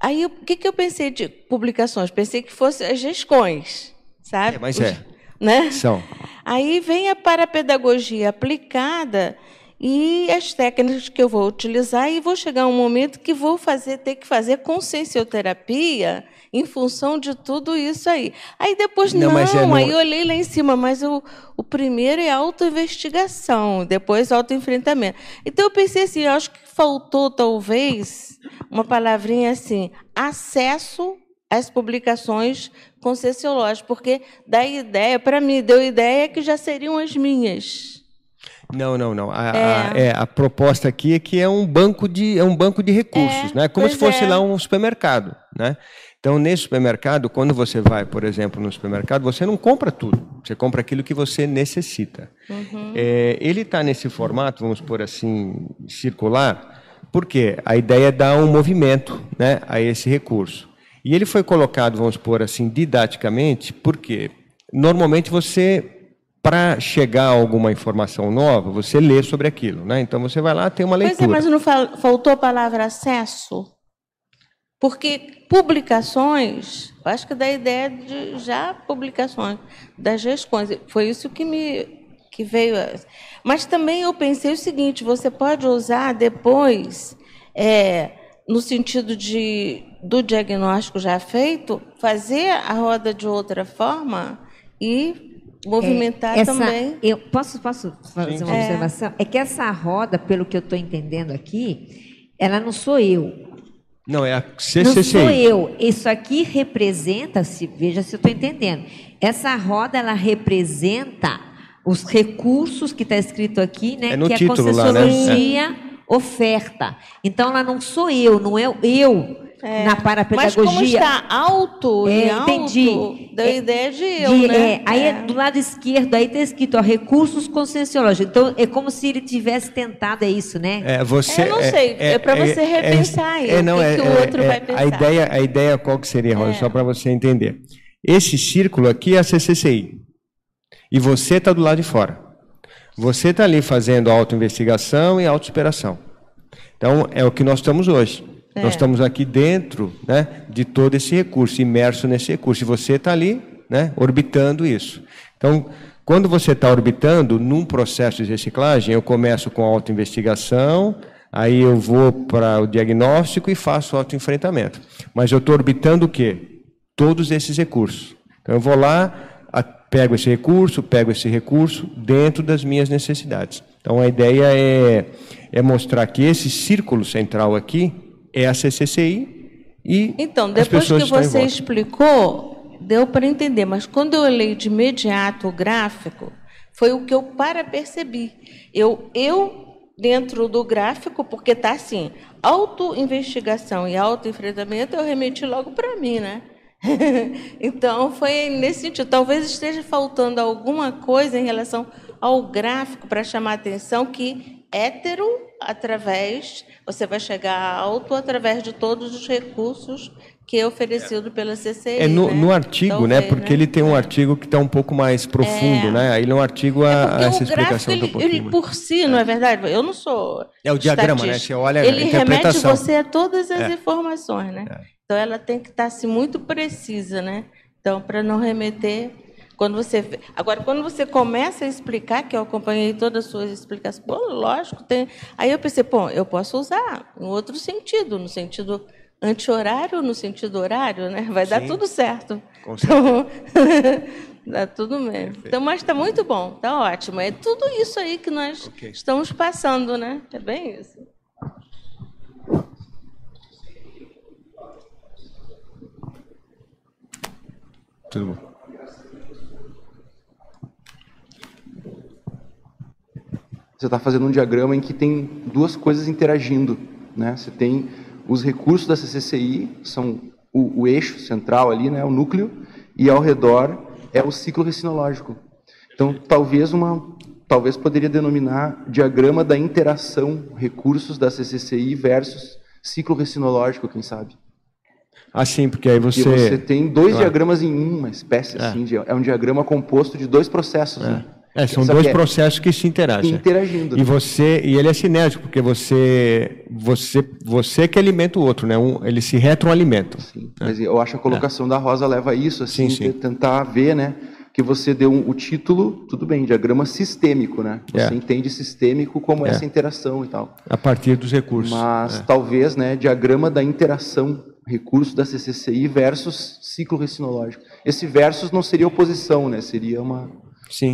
Aí, o que, que eu pensei de publicações? Pensei que fosse as GESCONs, sabe? É, mas é. Né? São. Aí vem a parapedagogia aplicada e as técnicas que eu vou utilizar e vou chegar um momento que vou fazer ter que fazer consciencioterapia em função de tudo isso aí. Aí depois, não, não é no... aí eu olhei lá em cima, mas o, o primeiro é autoinvestigação, depois autoenfrentamento. Então eu pensei assim, eu acho que faltou talvez uma palavrinha assim, acesso às publicações concessiológicas, porque dá ideia, para mim, deu ideia que já seriam as minhas. Não, não, não. A, é. A, é, a, proposta aqui é que é um banco de, é um banco de recursos, é, né? Como se fosse é. lá um supermercado, né? Então, nesse supermercado, quando você vai, por exemplo, no supermercado, você não compra tudo. Você compra aquilo que você necessita. Uhum. É, ele está nesse formato, vamos por assim, circular, porque a ideia é dar um movimento né, a esse recurso. E ele foi colocado, vamos por assim, didaticamente, porque normalmente você, para chegar a alguma informação nova, você lê sobre aquilo. Né? Então, você vai lá, tem uma leitura. Pois é, mas não faltou a palavra acesso? Porque publicações, acho que da ideia de já publicações das gestões, foi isso que me que veio. Mas também eu pensei o seguinte: você pode usar depois, é, no sentido de do diagnóstico já feito, fazer a roda de outra forma e movimentar é, essa, também. Eu posso posso fazer Sim. uma observação? É. é que essa roda, pelo que eu estou entendendo aqui, ela não sou eu. Não, é a CCCI. Não sou eu. Isso aqui representa, se veja se eu estou entendendo. Essa roda, ela representa os recursos que está escrito aqui, né? É no que título a concessionaria lá, né? oferta. Então, ela não sou eu, não é eu é. na parapedagogia. Mas como está alto é, alto, entendi. dá é, ideia de eu, de, né? É, aí é. do lado esquerdo, aí está escrito ó, recursos conscienciológicos. Então, é como se ele tivesse tentado, é isso, né? É, você, eu não sei, é, para você repensar aí, é, não, o que, que o outro vai pensar. A ideia, a ideia qual que seria, Rosa, só para você entender. Esse círculo aqui é a CCCI. E você está do lado de fora. Você está ali fazendo autoinvestigação e autossuperação. Então, é o que nós estamos hoje. É. Nós estamos aqui dentro né, de todo esse recurso, imerso nesse recurso. E você está ali né, orbitando isso. Então, quando você está orbitando, num processo de reciclagem, eu começo com autoinvestigação, aí eu vou para o diagnóstico e faço autoenfrentamento. Mas eu estou orbitando o quê? Todos esses recursos. Então, eu vou lá, pego esse recurso, pego esse recurso dentro das minhas necessidades. Então, a ideia é, é mostrar que esse círculo central aqui, é a CCCI e Então, depois que você explicou, deu para entender, mas quando eu olhei de imediato o gráfico, foi o que eu para percebi. Eu, eu dentro do gráfico, porque está assim, auto-investigação e auto-enfrentamento, eu remeti logo para mim, né? então, foi nesse sentido. Talvez esteja faltando alguma coisa em relação ao gráfico para chamar a atenção que hétero através, você vai chegar alto através de todos os recursos que é oferecido pela CCI. É no, né? no artigo, Talvez, né? Porque né? ele tem um artigo que está um pouco mais profundo, é. né? Aí é um artigo a, é essa explicação ele, um ele por si, não é verdade? Eu não sou. É o diagrama, né? Você olha ele a interpretação. remete você a todas as é. informações, né? É. Então ela tem que estar tá, assim, muito precisa, né? Então, para não remeter quando você agora quando você começa a explicar que eu acompanhei todas as suas explicações, pô, lógico, tem. Aí eu pensei, pô, eu posso usar em outro sentido, no sentido anti-horário, no sentido horário, né? Vai Sim. dar tudo certo. Com então, dá tudo mesmo. Então, mas está muito bom, está ótimo. É tudo isso aí que nós okay. estamos passando, né? É bem isso. Tudo bom. Você está fazendo um diagrama em que tem duas coisas interagindo. Né? Você tem os recursos da CCCI, são o, o eixo central ali, né, o núcleo, e ao redor é o ciclo recinológico. Então, talvez uma, talvez poderia denominar diagrama da interação recursos da CCCI versus ciclo recinológico, quem sabe. Ah, sim, porque aí você... você tem dois diagramas em uma espécie, é. assim, é um diagrama composto de dois processos, é. né? É, são Só dois que é processos que se interagem. interagindo. E você e ele é cinético, porque você você você que alimenta o outro, né? Um, eles se retroalimentam. Sim, mas eu acho que a colocação da Rosa leva a isso, assim, Sim, sim. de tentar ver, né? Que você deu um- o título, tudo bem, diagrama sistêmico, né? Você É. entende sistêmico como É. essa interação e tal. A partir dos recursos. Mas talvez, né, diagrama da interação, recurso da CCCI versus ciclo recinológico. Esse versus não seria oposição, né? Seria uma.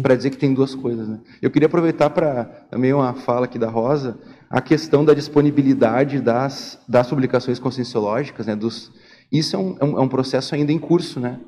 Para dizer que tem duas coisas, né? Eu queria aproveitar para também uma fala aqui da Rosa, a questão da disponibilidade das, das publicações conscienciológicas, né? Dos, isso é um, é um, é um processo ainda em curso, né?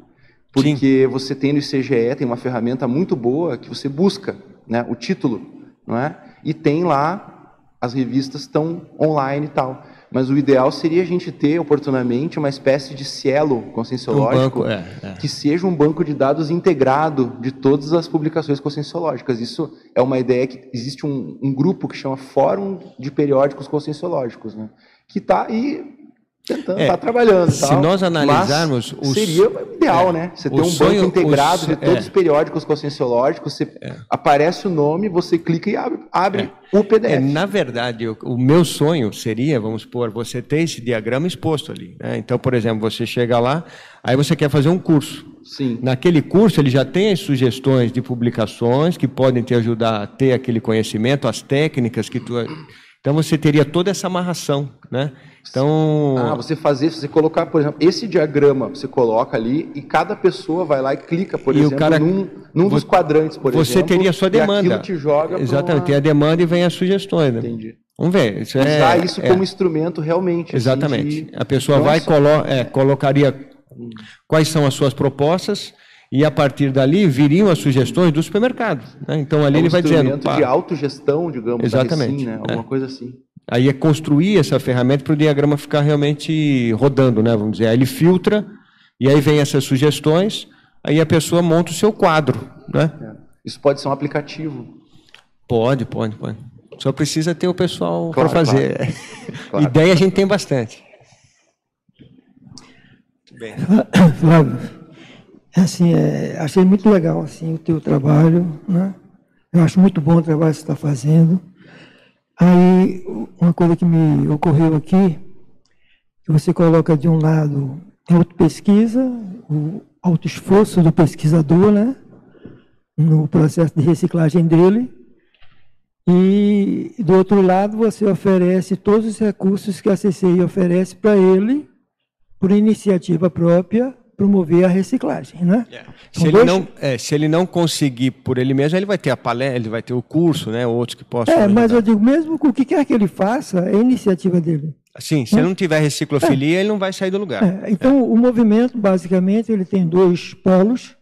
Porque você tem no ICGE, tem uma ferramenta muito boa que você busca, né? O título, não é? E tem lá as revistas estão online e tal. Mas o ideal seria a gente ter oportunamente uma espécie de cielo conscienciológico Um banco, é, é. que seja um banco de dados integrado de todas as publicações conscienciológicas. Isso é uma ideia que existe um, um grupo que chama Fórum de Periódicos Conscienciológicos, né? que está aí tentando, É, está trabalhando. se tal, nós analisarmos mas os- seria o ideal, é, né? Você ter um sonho- banco integrado os- de todos é. os periódicos conscienciológicos, você aparece o nome, você clica e abre, abre o PDF. É, na verdade, o, o meu sonho seria, vamos supor, você ter esse diagrama exposto ali. né? Então, por exemplo, você chega lá, aí você quer fazer um curso. Sim. Naquele curso, ele já tem as sugestões de publicações que podem te ajudar a ter aquele conhecimento, as técnicas que tu. Então, você teria toda essa amarração, né? Então, Ah, você fazer, você colocar, por exemplo, esse diagrama, você coloca ali e cada pessoa vai lá e clica, por E exemplo, cara- num, num dos quadrantes, por você exemplo. teria a sua e demanda. aquilo te joga Exatamente, uma- tem a demanda e vem as sugestões. Né? Entendi. Vamos ver. Isso é, Usar isso é. como instrumento realmente. assim, Exatamente. de- A pessoa vai e Nossa, colo é, colocaria quais são as suas propostas e a partir dali viriam as sugestões do supermercado. né? Então ali é um ele vai dizendo. instrumento de autogestão, digamos, Exatamente, da Recim, né? Alguma é. coisa assim. Aí é construir essa ferramenta para o diagrama ficar realmente rodando, né? Vamos dizer. Aí ele filtra e aí vem essas sugestões. Aí a pessoa monta o seu quadro, né? É. Isso pode ser um aplicativo. Pode, pode, pode. Só precisa ter o pessoal Claro, para fazer. Claro. Ideia a gente tem bastante. Flávio, é assim, é, achei muito legal assim o teu trabalho, né? Eu acho muito bom o trabalho que você está fazendo. Aí, uma coisa que me ocorreu aqui, que você coloca de um lado a autopesquisa, o autoesforço do pesquisador, né? No processo de reciclagem dele. E, do outro lado, você oferece todos os recursos que a CCI oferece para ele, por iniciativa própria, promover a reciclagem, né? Se São ele, dois- não, é, se ele não conseguir por ele mesmo, ele vai ter a palestra, ele vai ter o curso, né? Outros que possam. É, mas eu ajudar. digo, mesmo com o que quer que ele faça, é iniciativa dele. Sim, se ele não tiver reciclofilia, ele não vai sair do lugar. É, então, o movimento, basicamente, ele tem dois polos.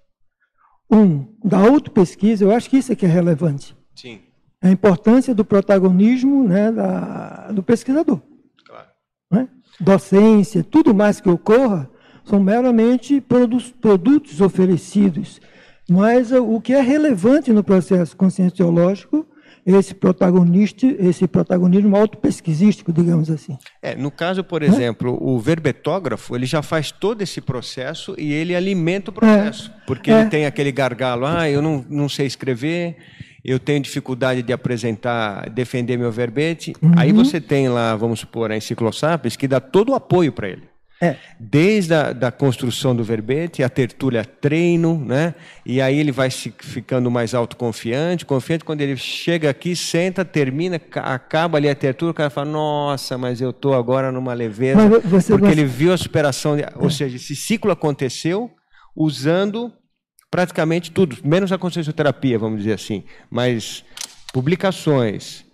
Um, da autopesquisa, eu acho que isso é que é relevante. Sim, A importância do protagonismo né, da- do pesquisador. claro. né? Docência, tudo mais que ocorra, são meramente produ- produtos oferecidos. Mas o que é relevante no processo conscienciológico é esse protagonista, esse protagonismo autopesquisístico, digamos assim. É, no caso, por exemplo, o verbetógrafo, ele já faz todo esse processo e ele alimenta o processo. Porque É. ele tem aquele gargalo, ah, eu não, não sei escrever, eu tenho dificuldade de apresentar, defender meu verbete. Aí Uhum. você tem lá, vamos supor, a Enciclosapiens, que dá todo o apoio para ele. É. Desde a da construção do verbete, a tertúlia treino, né? E aí ele vai se ficando mais autoconfiante, confiante quando ele chega aqui, senta, termina, ca- acaba ali a tertúlia, o cara fala: "Nossa, mas eu tô agora numa leveza", você- porque você- ele viu a superação, de- ou seja, esse ciclo aconteceu usando praticamente tudo, menos a consciencioterapia, vamos dizer assim, mas publicações,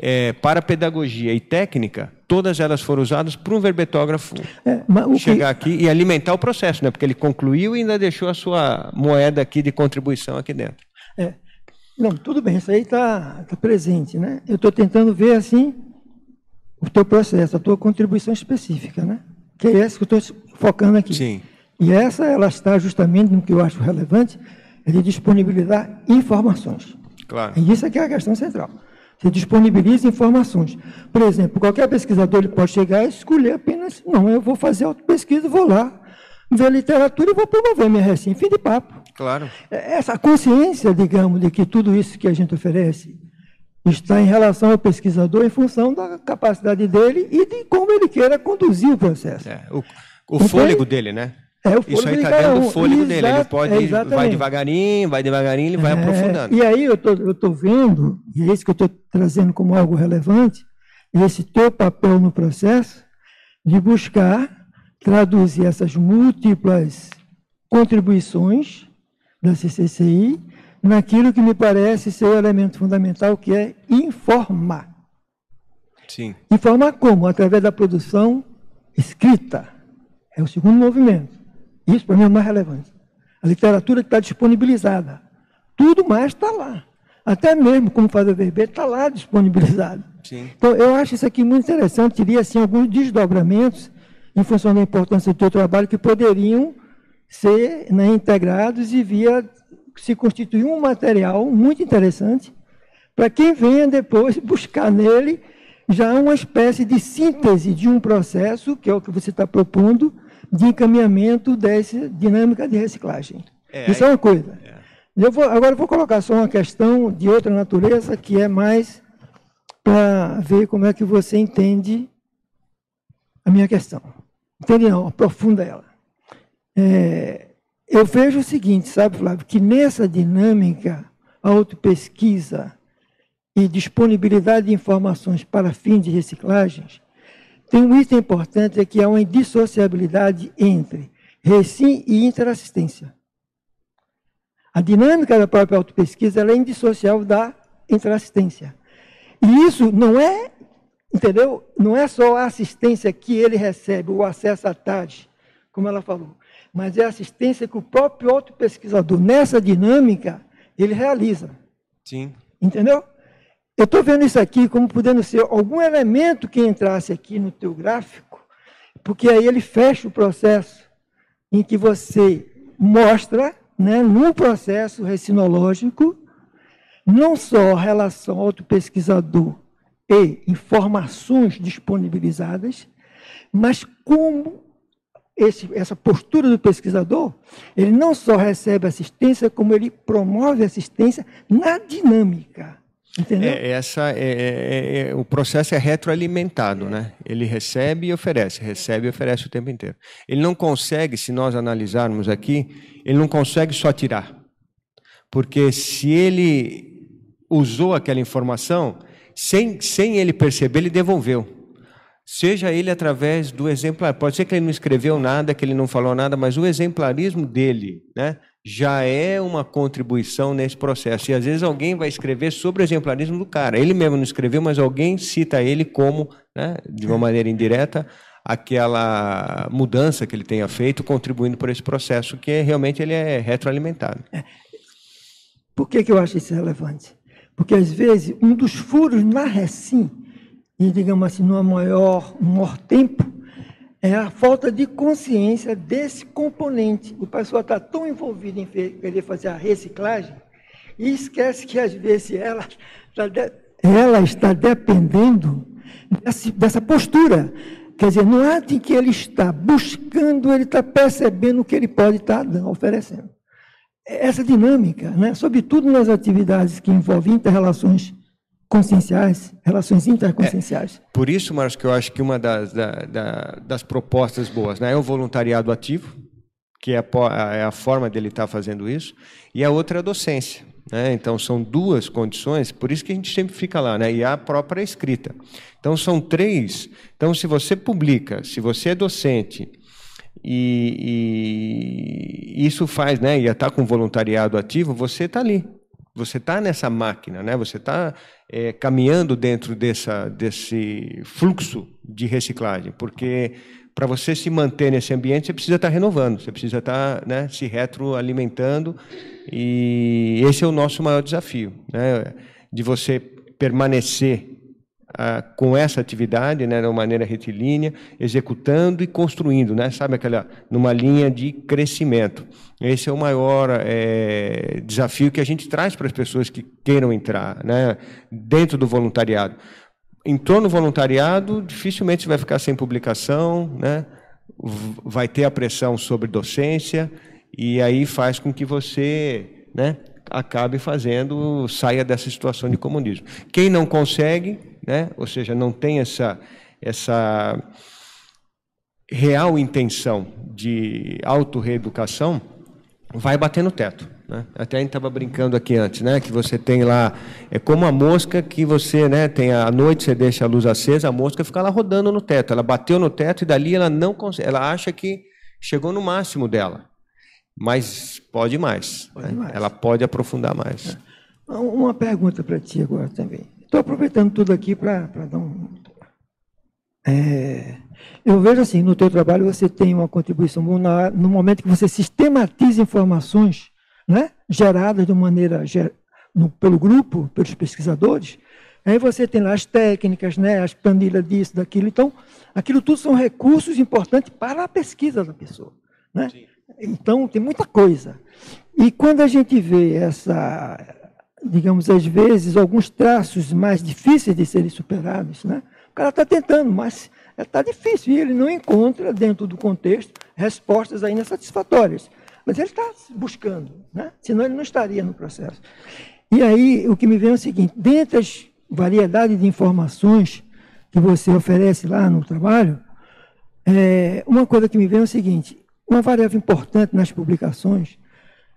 é, para pedagogia e técnica, todas elas foram usadas por um verbetógrafo É, o que- chegar aqui e alimentar o processo, né? Porque ele concluiu e ainda deixou a sua moeda aqui de contribuição aqui dentro. É. Não, tudo bem, isso aí está presente, né? Eu estou tentando ver, assim, o teu processo, a tua contribuição específica, né? Que é essa que eu estou focando aqui. Sim. E essa, ela está justamente no que eu acho relevante, é de disponibilizar informações. Claro. E isso é que é a questão central. Você disponibiliza informações. Por exemplo, qualquer pesquisador ele pode chegar e escolher apenas, não, eu vou fazer autopesquisa, vou lá, ver a literatura e vou promover minha recém, fim de papo. Claro. Essa consciência, digamos, de que tudo isso que a gente oferece está em relação ao pesquisador em função da capacidade dele e de como ele queira conduzir o processo. É, o, o fôlego dele, né? É o Isso aí está dentro do fôlego Exato, dele. Ele pode, é vai devagarinho, vai devagarinho, ele vai é, aprofundando. E aí eu tô, estou vendo, e é isso que eu estou trazendo como algo relevante, esse teu papel no processo de buscar traduzir essas múltiplas contribuições da CCCI naquilo que me parece ser o elemento fundamental, que é informar. Sim. Informar como? Através da produção escrita. É o segundo movimento. Isso para mim é o mais relevante. A literatura que está disponibilizada. Tudo mais está lá. Até mesmo como fazer verbete está lá disponibilizado. Sim. Então eu acho isso aqui muito interessante. Teria assim alguns desdobramentos em função da importância do teu trabalho que poderiam ser né, integrados e via se constituir um material muito interessante para quem venha depois buscar nele já uma espécie de síntese de um processo, que é o que você está propondo, de encaminhamento dessa dinâmica de reciclagem. É, Isso é uma coisa. É. Eu vou, agora eu vou colocar só uma questão de outra natureza, que é mais para ver como é que você entende a minha questão. Entende não, aprofunda ela. É, eu vejo o seguinte, sabe, Flávio, que nessa dinâmica, autopesquisa e disponibilidade de informações para fins de reciclagens, tem um item importante é que há uma indissociabilidade entre recim e interassistência. A dinâmica da própria autopesquisa é indissociável da interassistência. E isso não é, entendeu? Não é só a assistência que ele recebe, o acesso à tarde, como ela falou mas é a assistência que o próprio outro pesquisador, nessa dinâmica, ele realiza. Sim. Entendeu? Eu estou vendo isso aqui como podendo ser algum elemento que entrasse aqui no teu gráfico, porque aí ele fecha o processo em que você mostra, né, num processo recinológico, não só a relação auto-pesquisador e informações disponibilizadas, mas como esse, essa postura do pesquisador, ele não só recebe assistência, como ele promove assistência na dinâmica. Entendeu? É, essa é, é, é, o processo é retroalimentado, né? Ele recebe e oferece, recebe e oferece o tempo inteiro. Ele não consegue, se nós analisarmos aqui, ele não consegue só tirar. Porque se ele usou aquela informação, sem, sem ele perceber, ele devolveu. Seja ele através do exemplar. Pode ser que ele não escreveu nada, que ele não falou nada, mas o exemplarismo dele né, já é uma contribuição nesse processo. E às vezes alguém vai escrever sobre o exemplarismo do cara. Ele mesmo não escreveu, mas alguém cita ele como, né, de uma maneira indireta, aquela mudança que ele tenha feito, contribuindo por esse processo, que realmente ele é retroalimentado. É. Por que, que eu acho isso relevante? Porque às vezes um dos furos na Recim e, digamos assim, no maior, maior tempo, é a falta de consciência desse componente. O pessoal está tão envolvido em querer fazer a reciclagem e esquece que, às vezes, ela está, de, ela está dependendo dessa, dessa postura. Quer dizer, no ato em que ele está buscando, ele está percebendo o que ele pode estar dando, oferecendo. Essa dinâmica, né? sobretudo nas atividades que envolvem inter-relações conscienciais, relações interconscienciais. É, por isso, Marcos, que eu acho que uma das, da, da, das propostas boas né, é o voluntariado ativo, que é a, é a forma dele estar fazendo isso, e a outra é a docência. Né? Então, são duas condições, por isso que a gente sempre fica lá, né? e a própria escrita. Então, são três. Então, se você publica, se você é docente, e, e isso faz, né? E está com voluntariado ativo, você está ali. Você está nessa máquina, né? Você está é, caminhando dentro dessa, desse fluxo de reciclagem, porque para você se manter nesse ambiente, você precisa estar tá renovando, você precisa estar tá, né, se retroalimentando, e esse é o nosso maior desafio, né, de você permanecer ah, com essa atividade, né, de uma maneira retilínea, executando e construindo, né, sabe aquela numa linha de crescimento. Esse é o maior é, desafio que a gente traz para as pessoas que queiram entrar, né, dentro do voluntariado. Entrou no voluntariado, dificilmente você vai ficar sem publicação, né, vai ter a pressão sobre docência e aí faz com que você né, acabe fazendo, saia dessa situação de comunismo. Quem não consegue, né, ou seja, não tem essa, essa real intenção de autorreeducação, vai bater no teto. Né? Até a gente estava brincando aqui antes, né? que você tem lá, é como a mosca que você né, tem à noite, você deixa a luz acesa, a mosca fica lá rodando no teto. Ela bateu no teto e dali ela não consegue, ela acha que chegou no máximo dela. Mas pode mais. Pode né? mais. Ela pode aprofundar mais. É. Uma pergunta para ti agora também. Estou aproveitando tudo aqui para dar um. É, eu vejo assim, no teu trabalho você tem uma contribuição no momento que você sistematiza informações né, geradas de maneira no, pelo grupo, pelos pesquisadores. Aí você tem lá as técnicas, né, as planilhas disso, daquilo. Então, aquilo tudo são recursos importantes para a pesquisa da pessoa. Né? Então, tem muita coisa. E quando a gente vê essa, digamos, às vezes, alguns traços mais difíceis de serem superados, né? o cara está tentando, mas está difícil e ele não encontra, dentro do contexto, respostas ainda satisfatórias. Mas ele está buscando, né? senão ele não estaria no processo. E aí, o que me vem é o seguinte: dentre as variedades de informações que você oferece lá no trabalho, é, uma coisa que me vem é o seguinte: uma variável importante nas publicações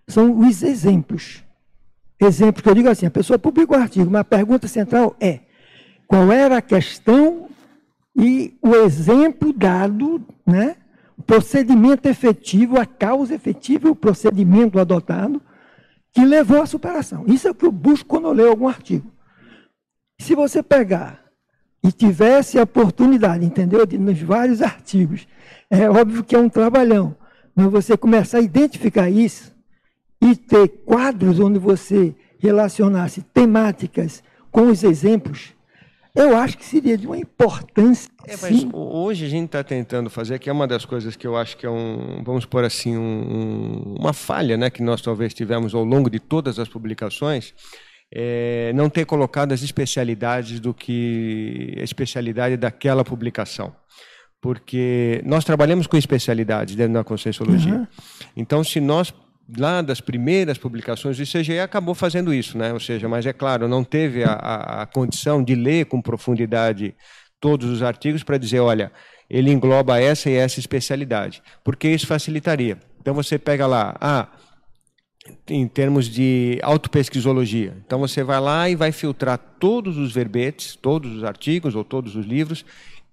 são os exemplos. Exemplos que eu digo assim, a pessoa publica o um artigo, mas a pergunta central é qual era a questão e o exemplo dado, né? o procedimento efetivo, a causa efetiva, o procedimento adotado que levou à superação. Isso é o que eu busco quando eu leio algum artigo. Se você pegar e tivesse a oportunidade, entendeu, de nos vários artigos, é óbvio que é um trabalhão, mas você começar a identificar isso e ter quadros onde você relacionasse temáticas com os exemplos, eu acho que seria de uma importância. É, mas hoje a gente está tentando fazer, que é uma das coisas que eu acho que é um, vamos por assim, um, uma falha né, que nós talvez tivemos ao longo de todas as publicações, é não ter colocado as especialidades do que a especialidade daquela publicação porque nós trabalhamos com especialidades dentro da Conscienciologia. Uhum. Então, se nós lá das primeiras publicações, o ICGE acabou fazendo isso, né? Ou seja, mas é claro, não teve a, a, a condição de ler com profundidade todos os artigos para dizer, olha, ele engloba essa e essa especialidade, porque isso facilitaria. Então você pega lá, ah, em termos de autopesquisologia. Então você vai lá e vai filtrar todos os verbetes, todos os artigos ou todos os livros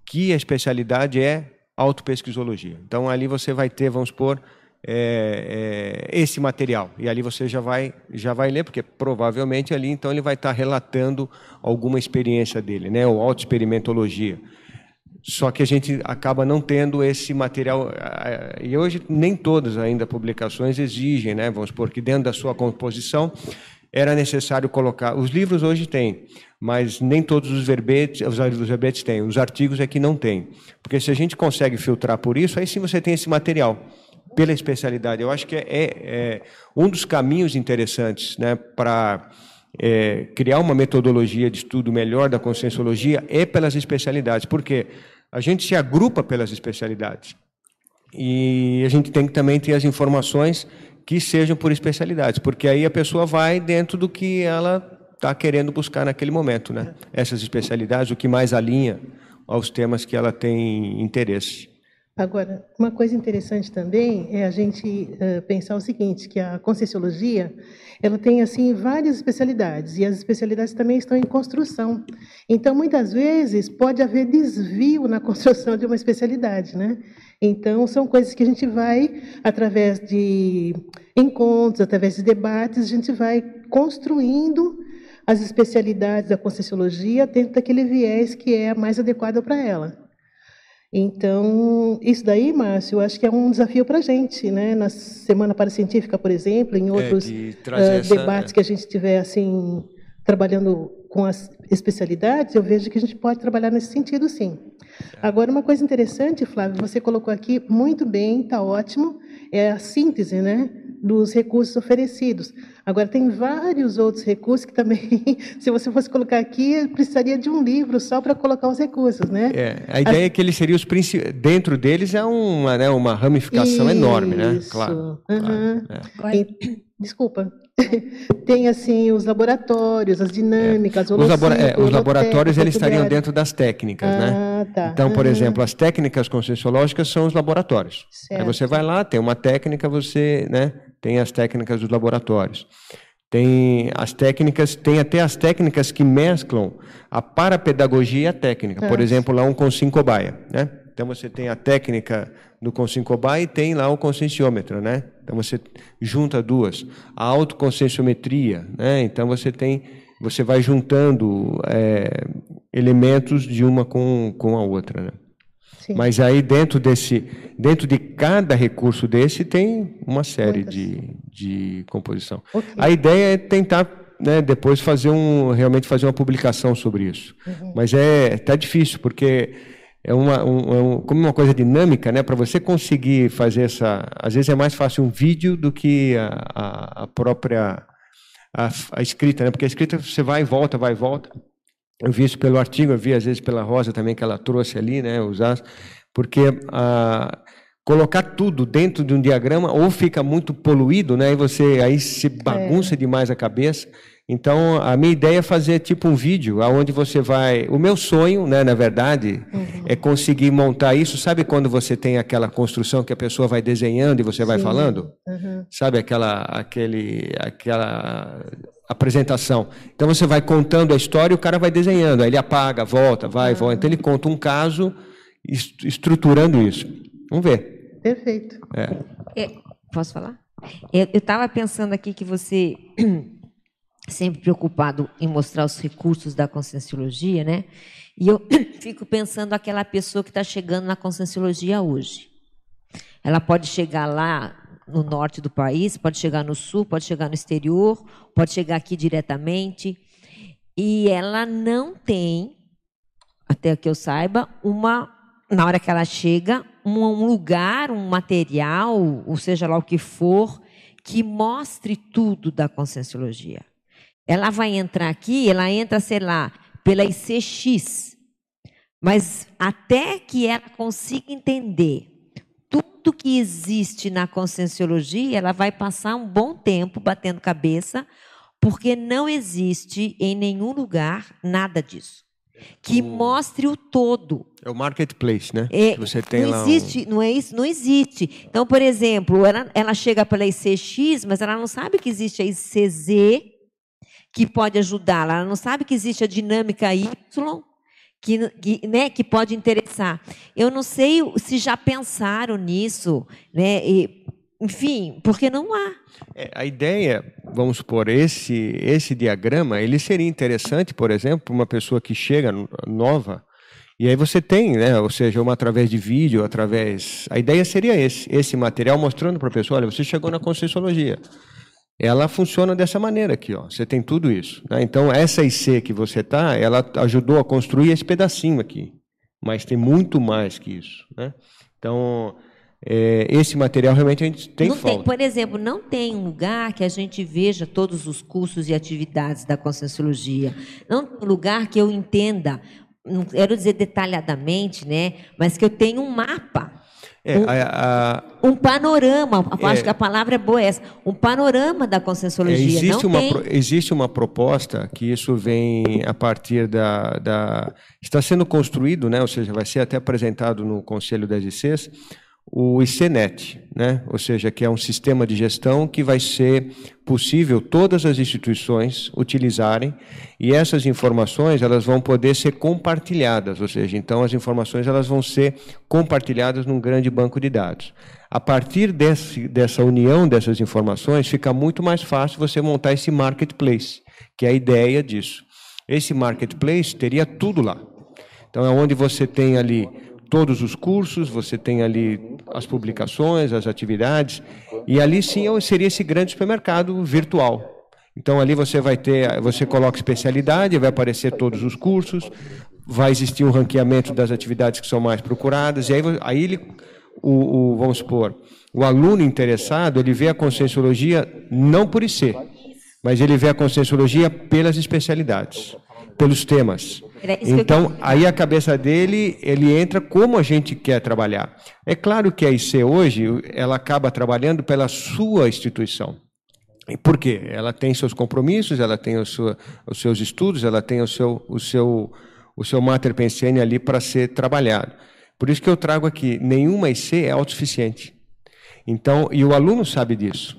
que a especialidade é autopesquisologia. Então ali você vai ter, vamos supor, é, é, esse material. E ali você já vai, já vai ler, porque provavelmente ali então ele vai estar relatando alguma experiência dele, né? ou autoexperimentologia. Só que a gente acaba não tendo esse material. E hoje nem todas ainda publicações exigem, né? vamos supor, que dentro da sua composição era necessário colocar. Os livros hoje têm, mas nem todos os verbetes, os verbetes têm. Os artigos é que não tem. Porque se a gente consegue filtrar por isso, aí sim você tem esse material pela especialidade. Eu acho que é, é, é um dos caminhos interessantes né, para é, criar uma metodologia de estudo melhor da conscienciologia é pelas especialidades, porque a gente se agrupa pelas especialidades. E a gente tem que também ter as informações que sejam por especialidades, porque aí a pessoa vai dentro do que ela está querendo buscar naquele momento, né? Essas especialidades, o que mais alinha aos temas que ela tem interesse. Agora, uma coisa interessante também é a gente uh, pensar o seguinte, que a Conscienciologia, ela tem assim várias especialidades e as especialidades também estão em construção. Então, muitas vezes pode haver desvio na construção de uma especialidade, né? Então, são coisas que a gente vai, através de encontros, através de debates, a gente vai construindo as especialidades da Conscienciologia dentro daquele viés que é mais adequado para ela. Então, isso daí, Márcio, eu acho que é um desafio para a gente, né? Na Semana Paracientífica, por exemplo, em é, outros é, uh, debates que a gente tiver, assim, trabalhando com as especialidades, eu vejo que a gente pode trabalhar nesse sentido, sim. Agora, uma coisa interessante, Flávio, você colocou aqui muito bem, está ótimo, é a síntese, né, dos recursos oferecidos. Agora, tem vários outros recursos que também, se você fosse colocar aqui, precisaria de um livro só para colocar os recursos, né? É, a ideia As... é que eles seriam os principais. Dentro deles é uma, né, uma ramificação Isso. enorme, né? Claro. Uhum. claro é. Desculpa. Tem assim os laboratórios, as dinâmicas, é. os, labora é, os laboratórios eles estariam dentro das técnicas, né? ah, né? Tá. Então, por uhum. exemplo, as técnicas conscienciológicas são os laboratórios. Certo. Aí você vai lá, tem uma técnica, você, né, tem as técnicas dos laboratórios. Tem as técnicas, tem até as técnicas que mesclam a parapedagogia e a técnica. Por exemplo, lá um consim cobaia, né? Então você tem a técnica do consim cobaia e tem lá o conscienciômetro, né? Então você junta duas. A autoconscienciometria, né? Então você tem, você vai juntando é, elementos de uma com, com a outra, né? Mas aí dentro desse, dentro de cada recurso desse tem uma série de, de composição. Okay. A ideia é tentar né, depois fazer um, realmente fazer uma publicação sobre isso. Uhum. Mas é tá difícil porque é uma, um, é um, como uma coisa dinâmica, né? Para você conseguir fazer essa, às vezes é mais fácil um vídeo do que a, a, a própria a, a, escrita, né? Porque a escrita você vai e volta, vai e volta. Eu vi isso pelo artigo, eu vi às vezes pela Rosa também que ela trouxe ali, né? Usar, porque a, colocar tudo dentro de um diagrama ou fica muito poluído, né? E você aí se bagunça é. demais a cabeça. Então, a minha ideia é fazer tipo um vídeo onde você vai. O meu sonho, né, na verdade, uhum. é conseguir montar isso. Sabe quando você tem aquela construção que a pessoa vai desenhando e você Sim. vai falando? Uhum. Sabe aquela, aquele, aquela apresentação. Então você vai contando a história e o cara vai desenhando. Aí ele apaga, volta, vai, volta. Então ele conta um caso estruturando isso. Vamos ver. Perfeito. É. É, posso falar? Eu estava pensando aqui que você sempre preocupado em mostrar os recursos da conscienciologia, né? E eu fico pensando aquela pessoa que está chegando na conscienciologia hoje. Ela pode chegar lá no norte do país, pode chegar no sul, pode chegar no exterior, pode chegar aqui diretamente, e ela não tem, até que eu saiba, uma na hora que ela chega, um lugar, um material, ou seja lá o que for, que mostre tudo da conscienciologia. Ela vai entrar aqui, ela entra, sei lá, pela ICX. Mas até que ela consiga entender tudo que existe na conscienciologia, ela vai passar um bom tempo batendo cabeça, porque não existe em nenhum lugar nada disso que mostre o todo. É o marketplace, né? É, que você tem não existe, um... não é isso, não existe. Então, por exemplo, ela, ela chega pela ICX, mas ela não sabe que existe a ICZ, que pode ajudá-la. Ela não sabe que existe a dinâmica Y que, que, né, que pode interessar. Eu não sei se já pensaram nisso, né? E, enfim, porque não há. É, a ideia, vamos supor, esse, esse diagrama, ele seria interessante, por exemplo, para uma pessoa que chega nova, e aí você tem, né, ou seja, uma através de vídeo, através. A ideia seria esse, esse material mostrando para a pessoa, olha, você chegou na Conscienciologia ela funciona dessa maneira aqui, ó. Você tem tudo isso. Né? Então essa IC que você tá, ela ajudou a construir esse pedacinho aqui, mas tem muito mais que isso, né? Então é, esse material realmente a gente tem não falta. Tem, por exemplo, não tem um lugar que a gente veja todos os cursos e atividades da Conscienciologia. Não tem um lugar que eu entenda, não quero dizer detalhadamente, né? Mas que eu tenha um mapa é, um, a, a, um, panorama, é, acho que a palavra é boa essa, um panorama da conscienciologia. É, existe, uma, existe uma proposta que isso vem a partir da, da, Está sendo construído, né, ou seja, vai ser até apresentado no Conselho das ICs, o ICNET, né? ou seja, que é um sistema de gestão que vai ser possível todas as instituições utilizarem e essas informações elas vão poder ser compartilhadas, ou seja, então as informações elas vão ser compartilhadas num grande banco de dados. A partir desse, dessa união dessas informações, fica muito mais fácil você montar esse marketplace, que é a ideia disso. Esse marketplace teria tudo lá. Então é onde você tem ali todos os cursos, você tem ali as publicações, as atividades, e ali sim seria esse grande supermercado virtual. Então ali você vai ter, você coloca especialidade, vai aparecer todos os cursos, vai existir um ranqueamento das atividades que são mais procuradas, e aí, aí ele, o, o, vamos supor, o aluno interessado, ele vê a conscienciologia não por IC, mas ele vê a conscienciologia pelas especialidades, pelos temas. Então, aí a cabeça dele, ele entra como a gente quer trabalhar. É claro que a IC hoje, ela acaba trabalhando pela sua instituição. Por quê? Ela tem seus compromissos, ela tem os seus estudos, ela tem o seu, o seu, o seu mater pensene ali para ser trabalhado. Por isso que eu trago aqui, nenhuma IC é autossuficiente. Então, e o aluno sabe disso.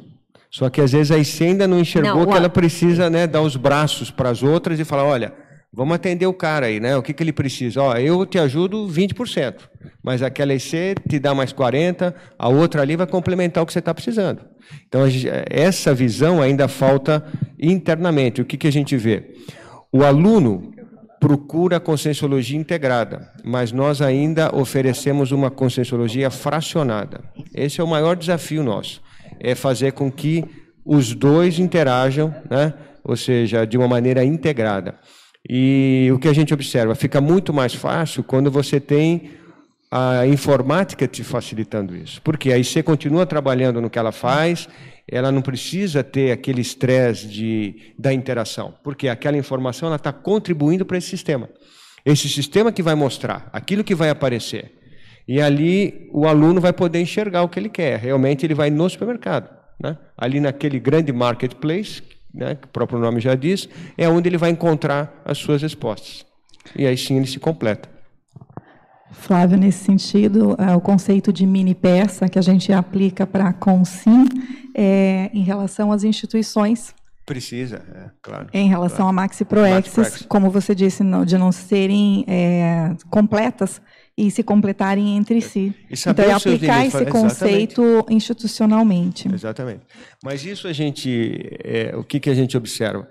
Só que às vezes a IC ainda não enxergou não, que ela precisa né, dar os braços para as outras e falar, olha, vamos atender o cara aí, né? O que, que ele precisa? Ó, eu te ajudo 20%, mas aquela IC te dá mais 40%, a outra ali vai complementar o que você está precisando. Então, essa visão ainda falta internamente. O que, que a gente vê? O aluno procura a conscienciologia integrada, mas nós ainda oferecemos uma conscienciologia fracionada. Esse é o maior desafio nosso, é fazer com que os dois interajam, né? ou seja, de uma maneira integrada. E o que a gente observa, fica muito mais fácil quando você tem a informática te facilitando isso. Porque aí você continua trabalhando no que ela faz, ela não precisa ter aquele estresse da interação, porque aquela informação ela está contribuindo para esse sistema. Esse sistema que vai mostrar aquilo que vai aparecer. E ali o aluno vai poder enxergar o que ele quer. Realmente ele vai no supermercado. Né? Ali naquele grande marketplace, né, que o próprio nome já diz, é onde ele vai encontrar as suas respostas. E aí sim ele se completa. Flávio, nesse sentido, é, o conceito de mini peça que a gente aplica para a Consim é, em relação às instituições. Precisa, é, claro. Em relação claro. a Maxi Proexis, como você disse, de não serem é, completas e se completarem entre é. si. Então, é aplicar esse conceito Exatamente. institucionalmente. Exatamente. Mas isso a gente, é, o que, que a gente observa?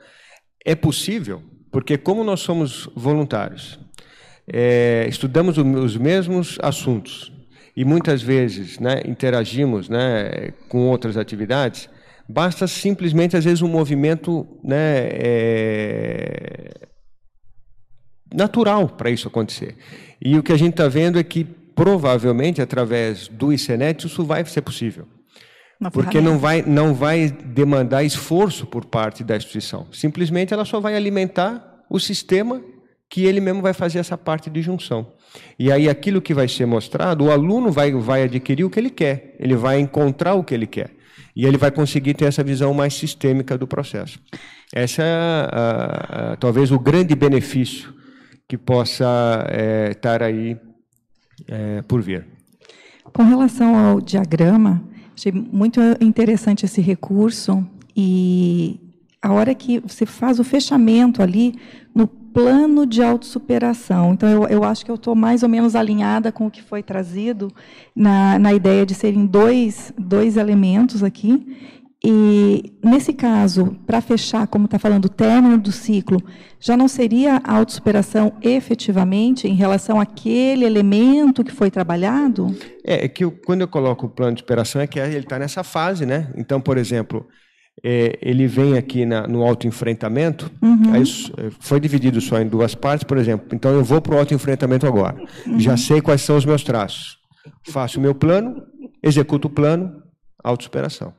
É possível, porque como nós somos voluntários, é, estudamos os mesmos assuntos e muitas vezes né, interagimos né, com outras atividades, basta simplesmente, às vezes, um movimento né, é, natural para isso acontecer. E o que a gente está vendo é que, provavelmente, através do ICENET, isso vai ser possível. Porque não vai, não vai demandar esforço por parte da instituição. Simplesmente ela só vai alimentar o sistema que ele mesmo vai fazer essa parte de junção. E aí aquilo que vai ser mostrado, o aluno vai, vai adquirir o que ele quer, ele vai encontrar o que ele quer. E ele vai conseguir ter essa visão mais sistêmica do processo. Essa é a, a, talvez o grande benefício que possa é, estar aí é, por vir. Com relação ao diagrama, achei muito interessante esse recurso e a hora que você faz o fechamento ali no plano de autossuperação. Então, eu, eu acho que eu estou mais ou menos alinhada com o que foi trazido na, na ideia de serem dois, dois elementos aqui. E, nesse caso, para fechar, como está falando, o término do ciclo, já não seria a autossuperação efetivamente em relação àquele elemento que foi trabalhado? É, é que eu, quando eu coloco o plano de superação, é que ele está nessa fase, né? Então, por exemplo, é, ele vem aqui na, no autoenfrentamento, uhum. aí é, foi dividido só em duas partes, por exemplo. Então eu vou para o autoenfrentamento agora. Uhum. Já sei quais são os meus traços. Faço o meu plano, executo o plano, autossuperação.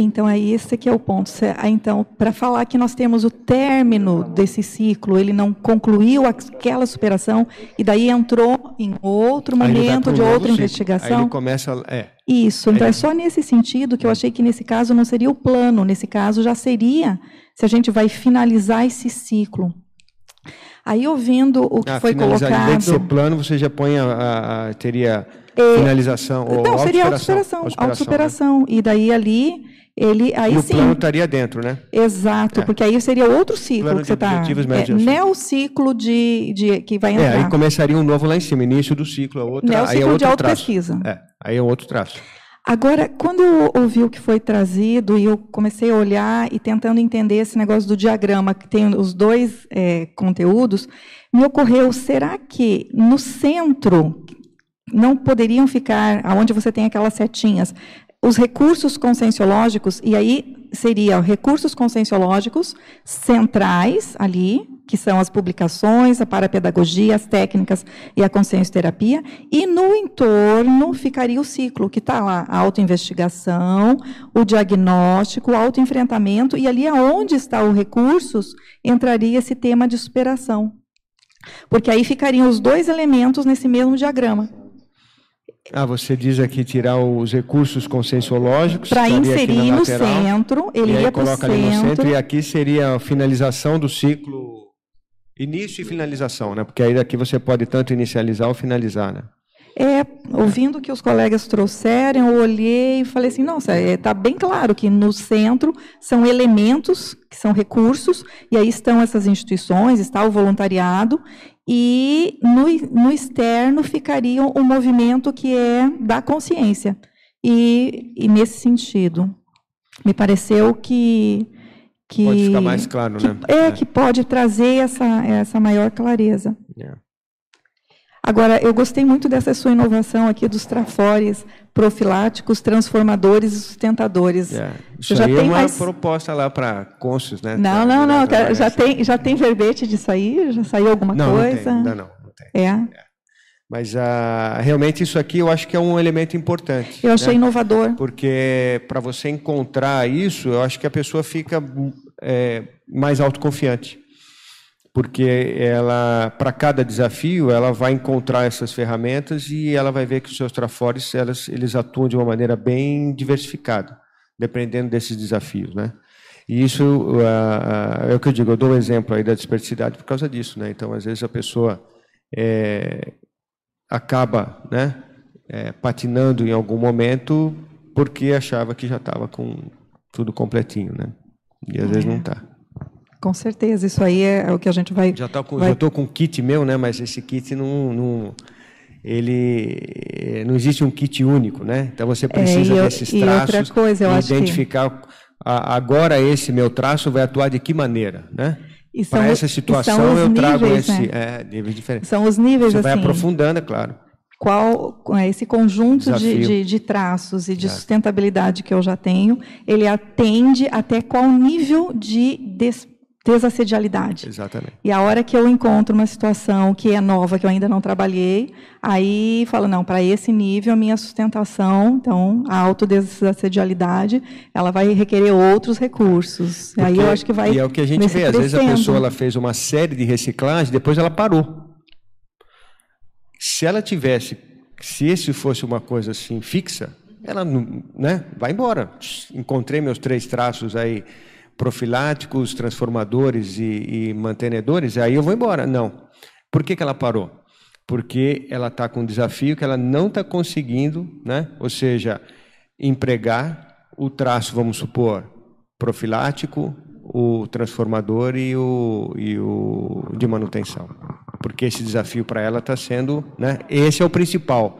Então, é esse que é o ponto. Então, para falar que nós temos o término desse ciclo, ele não concluiu aquela superação e daí entrou em outro momento de outra investigação. Aí ele começa, é. Isso. Então, é. é só nesse sentido que eu achei que nesse caso não seria o plano. Nesse caso já seria se a gente vai finalizar esse ciclo. Aí, ouvindo o que ah, foi colocado... Em vez de ser plano, você já põe a, a, a teria é, finalização ou Não, seria autossuperação. Autossuperação. Né? E daí ali ele aí e o plano estaria dentro, né? Exato, é. porque aí seria outro ciclo plano que você está. É, neociclo de, de que vai entrar. É, aí começaria um novo lá em cima, início do ciclo, a outra, neociclo aí é outro de autopesquisa. É, aí é outro traço. Agora, quando eu ouvi o que foi trazido e eu comecei a olhar e tentando entender esse negócio do diagrama, que tem os dois é, conteúdos, me ocorreu: será que no centro não poderiam ficar, aonde você tem aquelas setinhas, os recursos conscienciológicos, e aí seria recursos conscienciológicos centrais ali, que são as publicações, a parapedagogia, as técnicas e a consciência terapia, e no entorno ficaria o ciclo, que está lá, a autoinvestigação, o diagnóstico, o autoenfrentamento, e ali aonde está os recursos, entraria esse tema de superação. Porque aí ficariam os dois elementos nesse mesmo diagrama. Ah, você diz aqui tirar os recursos conscienciológicos. Para inserir no centro, ele ia para o centro. Ali no centro. E aqui seria a finalização do ciclo Início e finalização, né? Porque aí daqui você pode tanto inicializar ou finalizar, né? É, ouvindo o que os colegas trouxeram, eu olhei e falei assim, nossa, está é, bem claro que no centro são elementos, que são recursos, e aí estão essas instituições, está o voluntariado, e no, no externo ficaria o um movimento que é da consciência. E, e nesse sentido, me pareceu que que pode ficar mais claro, que, né? É, é, que pode trazer essa, essa maior clareza. É. Agora, eu gostei muito dessa sua inovação aqui dos trafores profiláticos, transformadores e sustentadores. É. Isso já aí tem é uma mais... proposta lá para cônscios, né? Não, não, não. Já tem, já tem verbete disso aí? Já saiu alguma não, coisa? Não, tem, ainda não. não tem. É. é. Mas uh, realmente isso aqui eu acho que é um elemento importante. Eu achei né? inovador. Porque para você encontrar isso, eu acho que a pessoa fica é, mais autoconfiante. Porque ela, para cada desafio, ela vai encontrar essas ferramentas e ela vai ver que os seus trafores elas, eles atuam de uma maneira bem diversificada, dependendo desses desafios, né? E isso uh, é o que eu digo. Eu dou um exemplo aí da dispersidade por causa disso, né? Então, às vezes a pessoa é, acaba né, é, patinando em algum momento porque achava que já estava com tudo completinho, né? E às é. vezes não está. Com certeza, isso aí é, o que a gente vai. Já estou com, vai... já com kit meu, né? Mas esse kit não, não, ele não existe um kit único, né? Então você precisa é, eu, desses traços coisa, identificar que... agora esse meu traço vai atuar de que maneira, né? Para essa situação eu trago níveis, esse né? é, níveis diferentes. São os níveis você assim. vai aprofundando, é claro qual esse conjunto de, de, de, traços e de sustentabilidade que eu já tenho, ele atende até qual nível de des, desassedialidade. Exatamente. E a hora que eu encontro uma situação que é nova, que eu ainda não trabalhei, aí falo, não, para esse nível, a minha sustentação, então, a autodesassedialidade, ela vai requerer outros recursos. Porque, aí eu acho que vai... E é o que a gente vê, às vezes a pessoa ela fez uma série de reciclagem, depois ela parou. Se ela tivesse, se esse fosse uma coisa assim fixa, ela né, vai embora. Encontrei meus três traços aí profiláticos, transformadores e, e mantenedores, aí eu vou embora. Não. Por que, que ela parou? Porque ela está com um desafio que ela não está conseguindo, né? ou seja, empregar o traço, vamos supor, profilático, o transformador e o, e o de manutenção porque esse desafio para ela está sendo, né? Esse é o principal.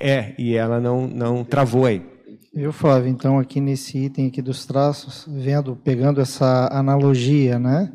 É, e ela não não travou aí. Eu, Flávio, então aqui nesse item aqui dos traços, vendo, pegando essa analogia, né,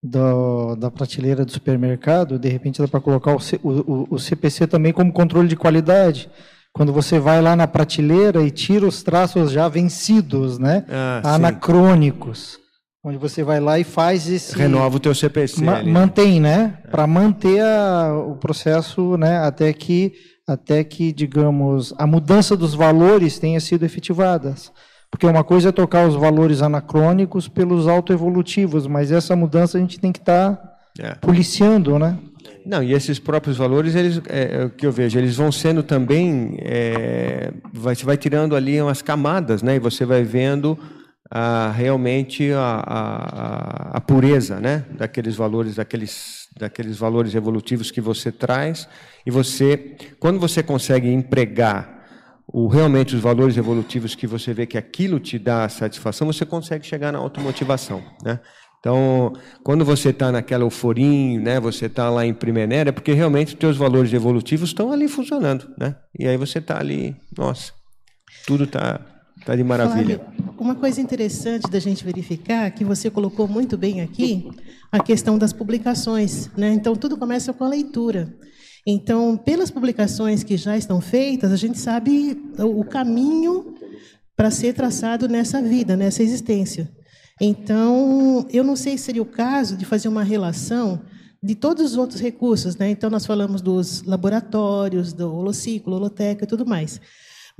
do, da prateleira do supermercado, de repente dá para colocar o, o, o CPC também como controle de qualidade. Quando você vai lá na prateleira e tira os traços já vencidos, né, ah, anacrônicos. Sim onde você vai lá e faz esse renova o teu CPC ma ali, mantém né é. para manter a, o processo né até que até que digamos a mudança dos valores tenha sido efetivadas porque uma coisa é tocar os valores anacrônicos pelos autoevolutivos mas essa mudança a gente tem que estar tá é. policiando né não e esses próprios valores eles é, é, o que eu vejo eles vão sendo também é, vai, você vai tirando ali umas camadas né e você vai vendo a, realmente a, a, a, pureza né, daqueles valores, daqueles, daqueles valores evolutivos que você traz. E você, quando você consegue empregar o, realmente os valores evolutivos que você vê que aquilo te dá satisfação, você consegue chegar na automotivação. Né? Então, quando você está naquela euforia, né, você está lá em Primenéria, é porque realmente os teus valores evolutivos estão ali funcionando. Né? E aí você está ali, nossa, tudo está Está de maravilha. Flávio, uma coisa interessante da gente verificar, que você colocou muito bem aqui, a questão das publicações. Né? Então, tudo começa com a leitura. Então, pelas publicações que já estão feitas, a gente sabe o caminho para ser traçado nessa vida, nessa existência. Então, eu não sei se seria o caso de fazer uma relação de todos os outros recursos. Né? Então, nós falamos dos laboratórios, do holociclo, holoteca e tudo mais.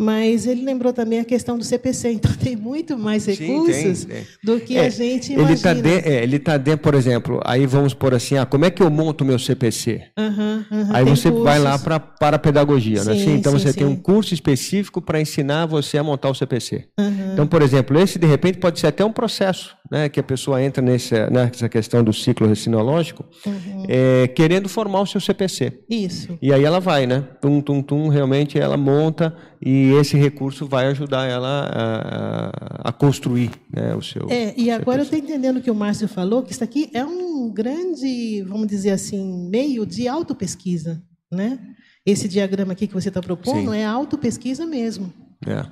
Mas ele lembrou também a questão do CPC, então tem muito mais recursos Sim, tem, do que É, a gente Ele está imagina. dentro, é, ele tá dentro, por exemplo, aí vamos por assim, ah, como é que eu monto o meu CPC? Aham, aham, Aí você vai lá cursos. para a pedagogia, né? Sim, Assim, então sim, você tem um curso específico para ensinar você a montar o CPC. Aham. Então, por exemplo, esse de repente pode ser até um processo, né, que a pessoa entra nesse, nessa questão do ciclo recinológico, Uhum. é, querendo formar o seu CPC. Isso. E aí ela vai, né? Tum, tum, tum, realmente ela monta e esse recurso vai ajudar ela a, a- a construir né, o seu. É, e agora eu estou entendendo o que o Márcio falou, que isso aqui é um grande, vamos dizer assim, meio de autopesquisa, né? Esse diagrama aqui que você está propondo Sim. é autopesquisa mesmo. É.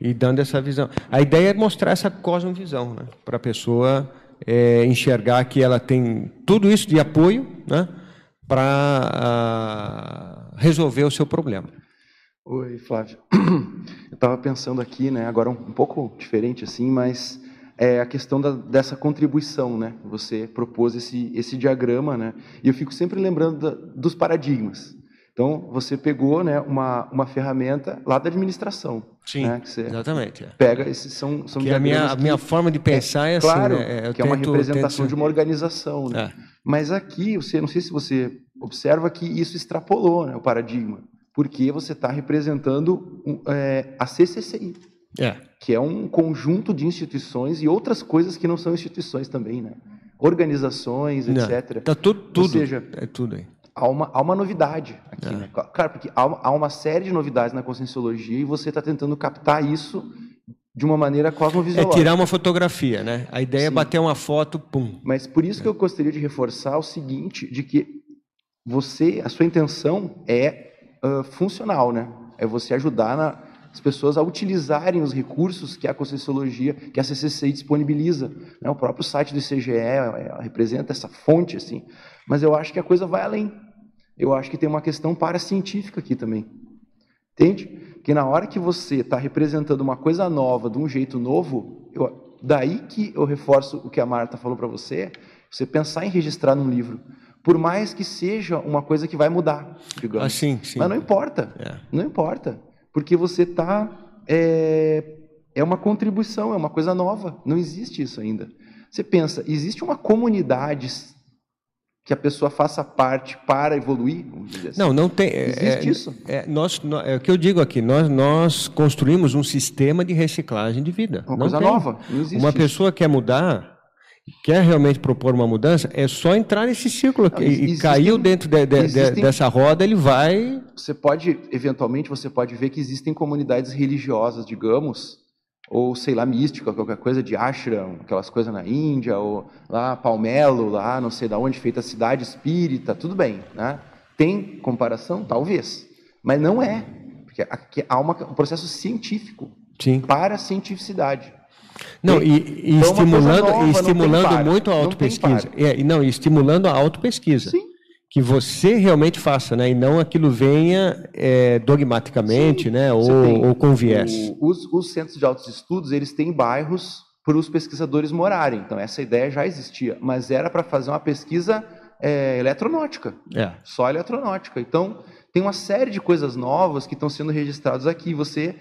E dando essa visão. A ideia é mostrar essa cosmovisão, né? Para a pessoa é, enxergar que ela tem tudo isso de apoio, né? Para resolver o seu problema. Oi, Flávio. Eu estava pensando aqui, né, agora um, pouco diferente assim, mas é a questão da, dessa contribuição, né? Você propôs esse, esse diagrama, né? E eu fico sempre lembrando da- dos paradigmas. Então, você pegou, né, uma, uma ferramenta lá da administração, Sim, né, exatamente. é. pega esses são são Que a minha, a minha forma de pensar é, assim, claro, né? Eu que é uma tento- representação tento- de uma organização, né? É. Mas aqui, você não sei se você observa que isso extrapolou, né, o paradigma, porque você está representando é, a CCCI, É. que é um conjunto de instituições e outras coisas que não são instituições também, né? Organizações, Não, etc. Tá tudo, tudo. Ou seja, é tudo aí. há uma, há uma novidade aqui, É. né? Claro, porque há, uma- há uma série de novidades na conscienciologia e você está tentando captar isso de uma maneira É cosmovisual. tirar uma fotografia, né? A ideia é Sim. bater uma foto, pum. Mas por isso que eu gostaria de reforçar o seguinte, de que você, a sua intenção é ah, funcional, né? É você ajudar na- as pessoas a utilizarem os recursos que a Conscienciologia, que a CCCI disponibiliza. Né? O próprio site do ICGE é, representa essa fonte, assim. Mas eu acho que a coisa vai além. Eu acho que tem uma questão paracientífica aqui também. Entende? Porque na hora que você está representando uma coisa nova, de um jeito novo, eu- daí que eu reforço o que a Marta falou para você, você pensar em registrar num livro. Por mais que seja uma coisa que vai mudar, digamos. Ah, sim, sim. Mas não importa. É. Não importa. Porque você está. É, é uma contribuição, é uma coisa nova. Não existe isso ainda. Você pensa, existe uma comunidade que a pessoa faça parte para evoluir? Assim? Não, não tem. é- Existe é, isso? É, nós, nó- é o que eu digo aqui. Nós, nós construímos um sistema de reciclagem de vida. Uma Não coisa tem. nova. Não existe Uma isso. pessoa quer mudar, quer realmente propor uma mudança, é só entrar nesse círculo Não, e, existem- caiu dentro de- de- de- existem- dessa roda, ele vai. Você pode, eventualmente, você pode ver que existem comunidades religiosas, digamos, ou sei lá, mística, qualquer coisa de ashram, aquelas coisas na Índia, ou lá Palmelo, lá não sei da onde, feita a cidade espírita, tudo bem, né? Tem comparação? Talvez, mas não é, porque aqui há uma, um processo científico Sim. para a cientificidade. Não, e, e então estimulando, nova, e estimulando muito a autopesquisa. É, e não, e estimulando a autopesquisa. Sim. Que você realmente faça, né? E não aquilo venha é, dogmaticamente, né? Ou, tem ou com viés. o- os, os centros de altos estudos, eles têm bairros para os pesquisadores morarem. Então, essa ideia já existia, mas era para fazer uma pesquisa é, eletronáutica, É. só eletronáutica. Então, tem uma série de coisas novas que estão sendo registradas aqui. Você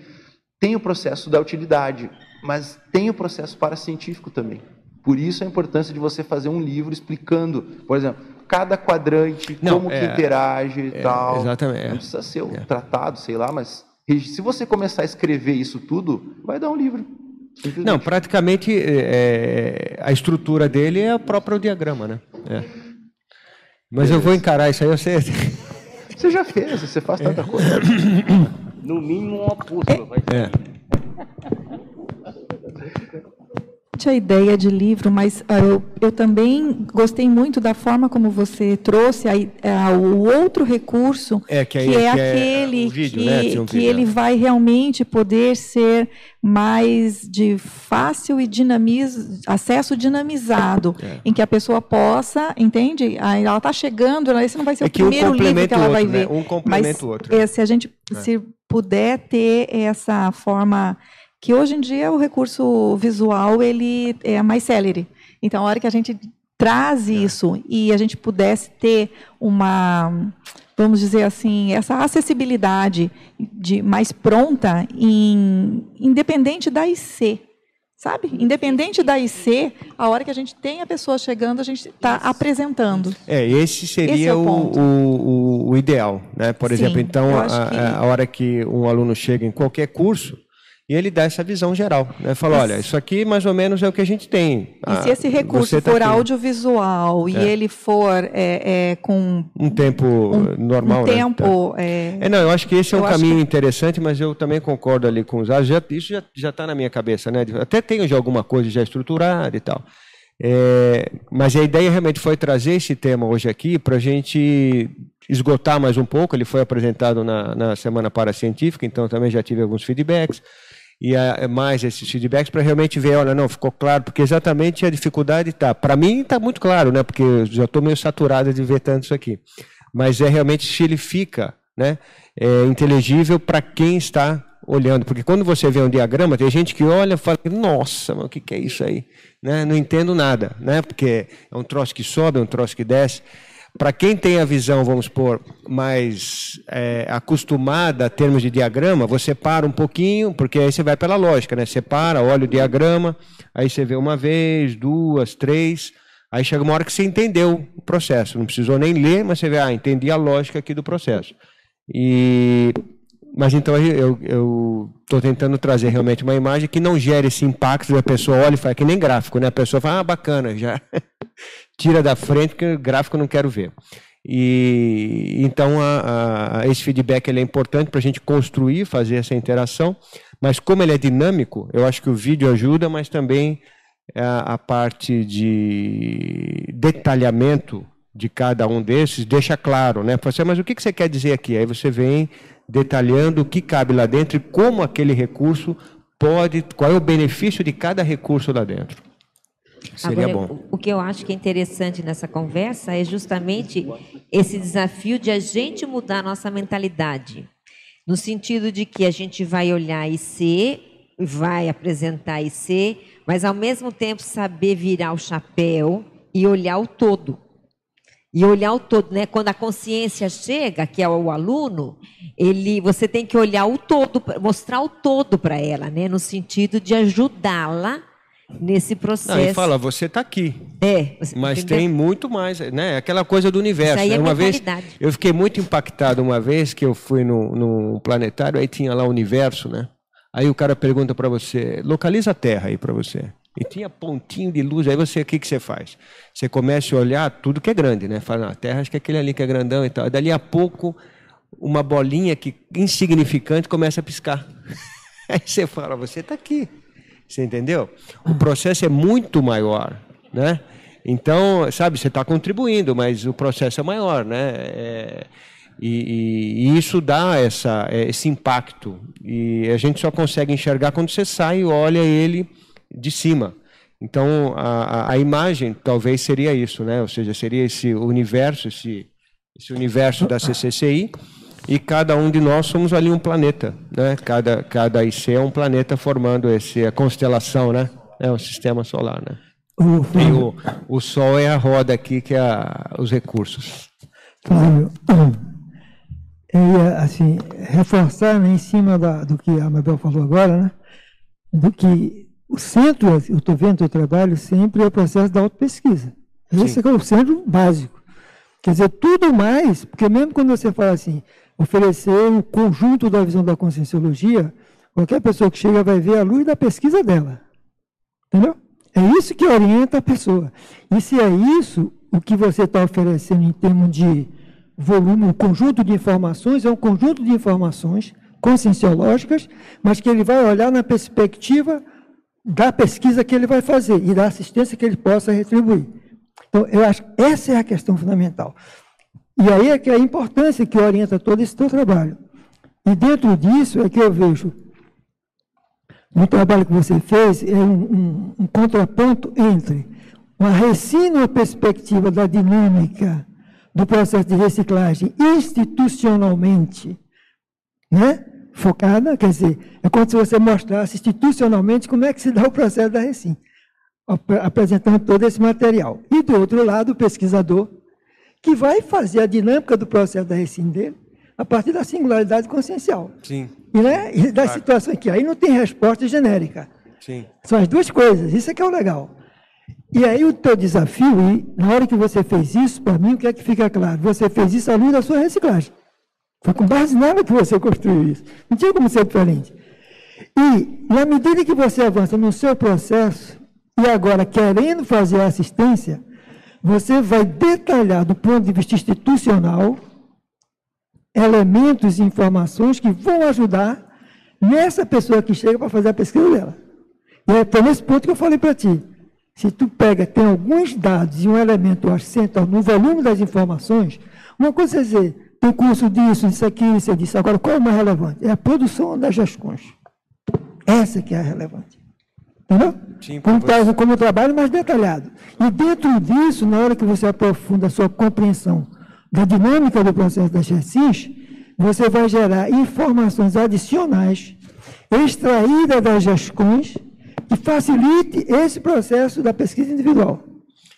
tem o processo da utilidade, mas tem o processo paracientífico também. Por isso a importância de você fazer um livro explicando, por exemplo, cada quadrante, Não, como é- que interage e é, tal. exatamente, é. Não precisa ser um É. tratado, sei lá, mas se você começar a escrever isso tudo, vai dar um livro. Não, praticamente é, a estrutura dele é o próprio diagrama, né? É. Mas eu vou encarar isso aí, você. Você já fez, você faz tanta coisa. No mínimo uma pústula. Vai É. a ideia de livro, mas ah, eu, eu também gostei muito da forma como você trouxe a ah, o outro recurso, É, que aí- é que é aquele o vídeo, que, né? Um que ele é. vai realmente poder ser mais de fácil e dinamiz, acesso dinamizado, É. em que a pessoa possa, entende? Aí ela está chegando, esse não vai ser É o que um primeiro livro que ela o vai outro, né? ver. Um complementa o outro. eh, se a gente se puder ter essa forma que hoje em dia o recurso visual ele é mais célere. Então, a hora que a gente traz isso e a gente pudesse ter uma, vamos dizer assim, essa acessibilidade de mais pronta, em, independente da IC, sabe? Independente da IC, a hora que a gente tem a pessoa chegando, a gente está apresentando. É, esse seria Esse é o o, o, o ideal, né? Por Sim, exemplo, então a, que- a hora que um aluno chega em qualquer curso e ele dá essa visão geral, né? Fala, olha, isso aqui mais ou menos é o que a gente tem. E Ah, se esse recurso tá for aqui. audiovisual e É. ele for é, é, com um tempo normal, um né? tempo Tá. é, É, não, eu acho que esse é um caminho interessante, mas eu também concordo ali com os. Já, isso já está na minha cabeça, né? Até tenho já alguma coisa já estruturada e tal. É, mas a ideia realmente foi trazer esse tema hoje aqui para a gente esgotar mais um pouco. Ele foi apresentado na, na Semana Paracientífica, então também já tive alguns feedbacks. E ah, mais esses feedbacks para realmente ver, olha, não, ficou claro, porque exatamente a dificuldade está. Para mim está muito claro, né? Porque eu já estou meio saturado de ver tanto isso aqui. Mas é realmente se ele fica né, é, inteligível para quem está olhando. Porque quando você vê um diagrama, tem gente que olha e fala, nossa, o que, que é isso aí? Né? Não entendo nada, né? porque é um troço que sobe, é um troço que desce. Para quem tem a visão, vamos supor, mais é, acostumada a termos de diagrama, você para um pouquinho, porque aí você vai pela lógica, né? Você para, olha o diagrama, aí você vê uma vez, duas, três, aí chega uma hora que você entendeu o processo. Não precisou nem ler, mas você vê, ah, entendi a lógica aqui do processo. E mas então eu estou tentando trazer realmente uma imagem que não gere esse impacto da pessoa olha e fala que nem gráfico, né? A pessoa fala, ah, bacana, já tira da frente o gráfico eu não quero ver. E então a, a, esse feedback ele é importante para a gente construir, fazer essa interação. Mas como ele é dinâmico, eu acho que o vídeo ajuda, mas também a, a parte de detalhamento de cada um desses deixa claro, né? Você, mas o que você quer dizer aqui? Aí você vem detalhando o que cabe lá dentro e como aquele recurso pode, qual é o benefício de cada recurso lá dentro. Seria Agora, bom. O que eu acho que é interessante nessa conversa é justamente esse desafio de a gente mudar a nossa mentalidade. No sentido de que a gente vai olhar IC, vai apresentar IC, mas ao mesmo tempo saber virar o chapéu e olhar o todo. E olhar o todo, né? Quando a consciência chega, que é o aluno, ele, você tem que olhar o todo, mostrar o todo para ela, né? No sentido de ajudá-la nesse processo. Não, e fala, você está aqui. É, você- Mas entendeu? tem muito mais, né? Aquela coisa do universo. Isso aí é né? uma vez, mentalidade. eu fiquei muito impactado uma vez que eu fui no, no planetário, aí tinha lá o universo, né? Aí o cara pergunta para você, localiza a Terra aí para você. E tinha pontinho de luz, aí você, o que, que você faz? Você começa a olhar tudo que é grande, né? Fala, a Terra acho que é aquele ali que é grandão e tal. E dali a pouco, uma bolinha que insignificante começa a piscar. Aí você fala, você está aqui. Você entendeu? O processo é muito maior, né? Então, sabe, você está contribuindo, mas o processo é maior, né? É, e, e- isso dá essa, é, esse impacto. E a gente só consegue enxergar quando você sai e olha ele de cima. Então, a- a imagem talvez seria isso, né? Ou seja, seria esse universo, esse, esse universo da CCCI, e cada um de nós somos ali um planeta, né? Cada, cada IC é um planeta formando esse, a constelação, né? É o sistema solar, né? O E o, o Sol é a roda aqui, que é a- os recursos. Flávio, eu ia, assim, reforçar né, em cima da- do que a Mabel falou agora, né? Do que o centro, eu estou vendo o trabalho, sempre é o processo da autopesquisa. Esse é o centro básico. Quer dizer, tudo mais, porque mesmo quando você fala assim, oferecer o conjunto da visão da conscienciologia, qualquer pessoa que chega vai ver a luz da pesquisa dela. Entendeu? É isso que orienta a pessoa. E se é isso, o que você está oferecendo em termos de volume, um conjunto de informações, é um conjunto de informações conscienciológicas, mas que ele vai olhar na perspectiva da pesquisa que ele vai fazer e da assistência que ele possa retribuir. Então, eu acho que essa é a questão fundamental. E aí é que é a importância que orienta todo esse teu trabalho. E dentro disso é que eu vejo no trabalho que você fez é um, um- um contraponto entre uma recínoa perspectiva da dinâmica do processo de reciclagem institucionalmente, né? focada, quer dizer, é como se você mostrasse institucionalmente como é que se dá o processo da Recim, apresentando todo esse material. E do outro lado, o pesquisador, que vai fazer a dinâmica do processo da Recim dele a partir da singularidade consciencial. Sim. E, né, e da claro. situação que aí não tem resposta genérica. Sim. São as duas coisas, isso é que é o legal. E aí o teu desafio, e na hora que você fez isso, para mim, o que é que fica claro? Você fez isso à luz da sua reciclagem. Foi com base nela que você construiu isso. Não tinha como ser diferente. E, na medida que você avança no seu processo, e agora querendo fazer assistência, você vai detalhar do ponto de vista institucional elementos e informações que vão ajudar nessa pessoa que chega para fazer a pesquisa dela. E é por nesse ponto que eu falei para ti. Se tu pega, tem alguns dados e um elemento acento no volume das informações, uma coisa é dizer, tem curso disso, disso aqui, isso disso. Agora, qual é o mais relevante? É a produção das gestões. Essa que é a relevante. Entendeu? Sim, como, tra como trabalho mais detalhado. E dentro disso, na hora que você aprofunda a sua compreensão da dinâmica do processo da GECIS, você vai gerar informações adicionais extraídas das gestões que facilite esse processo da pesquisa individual.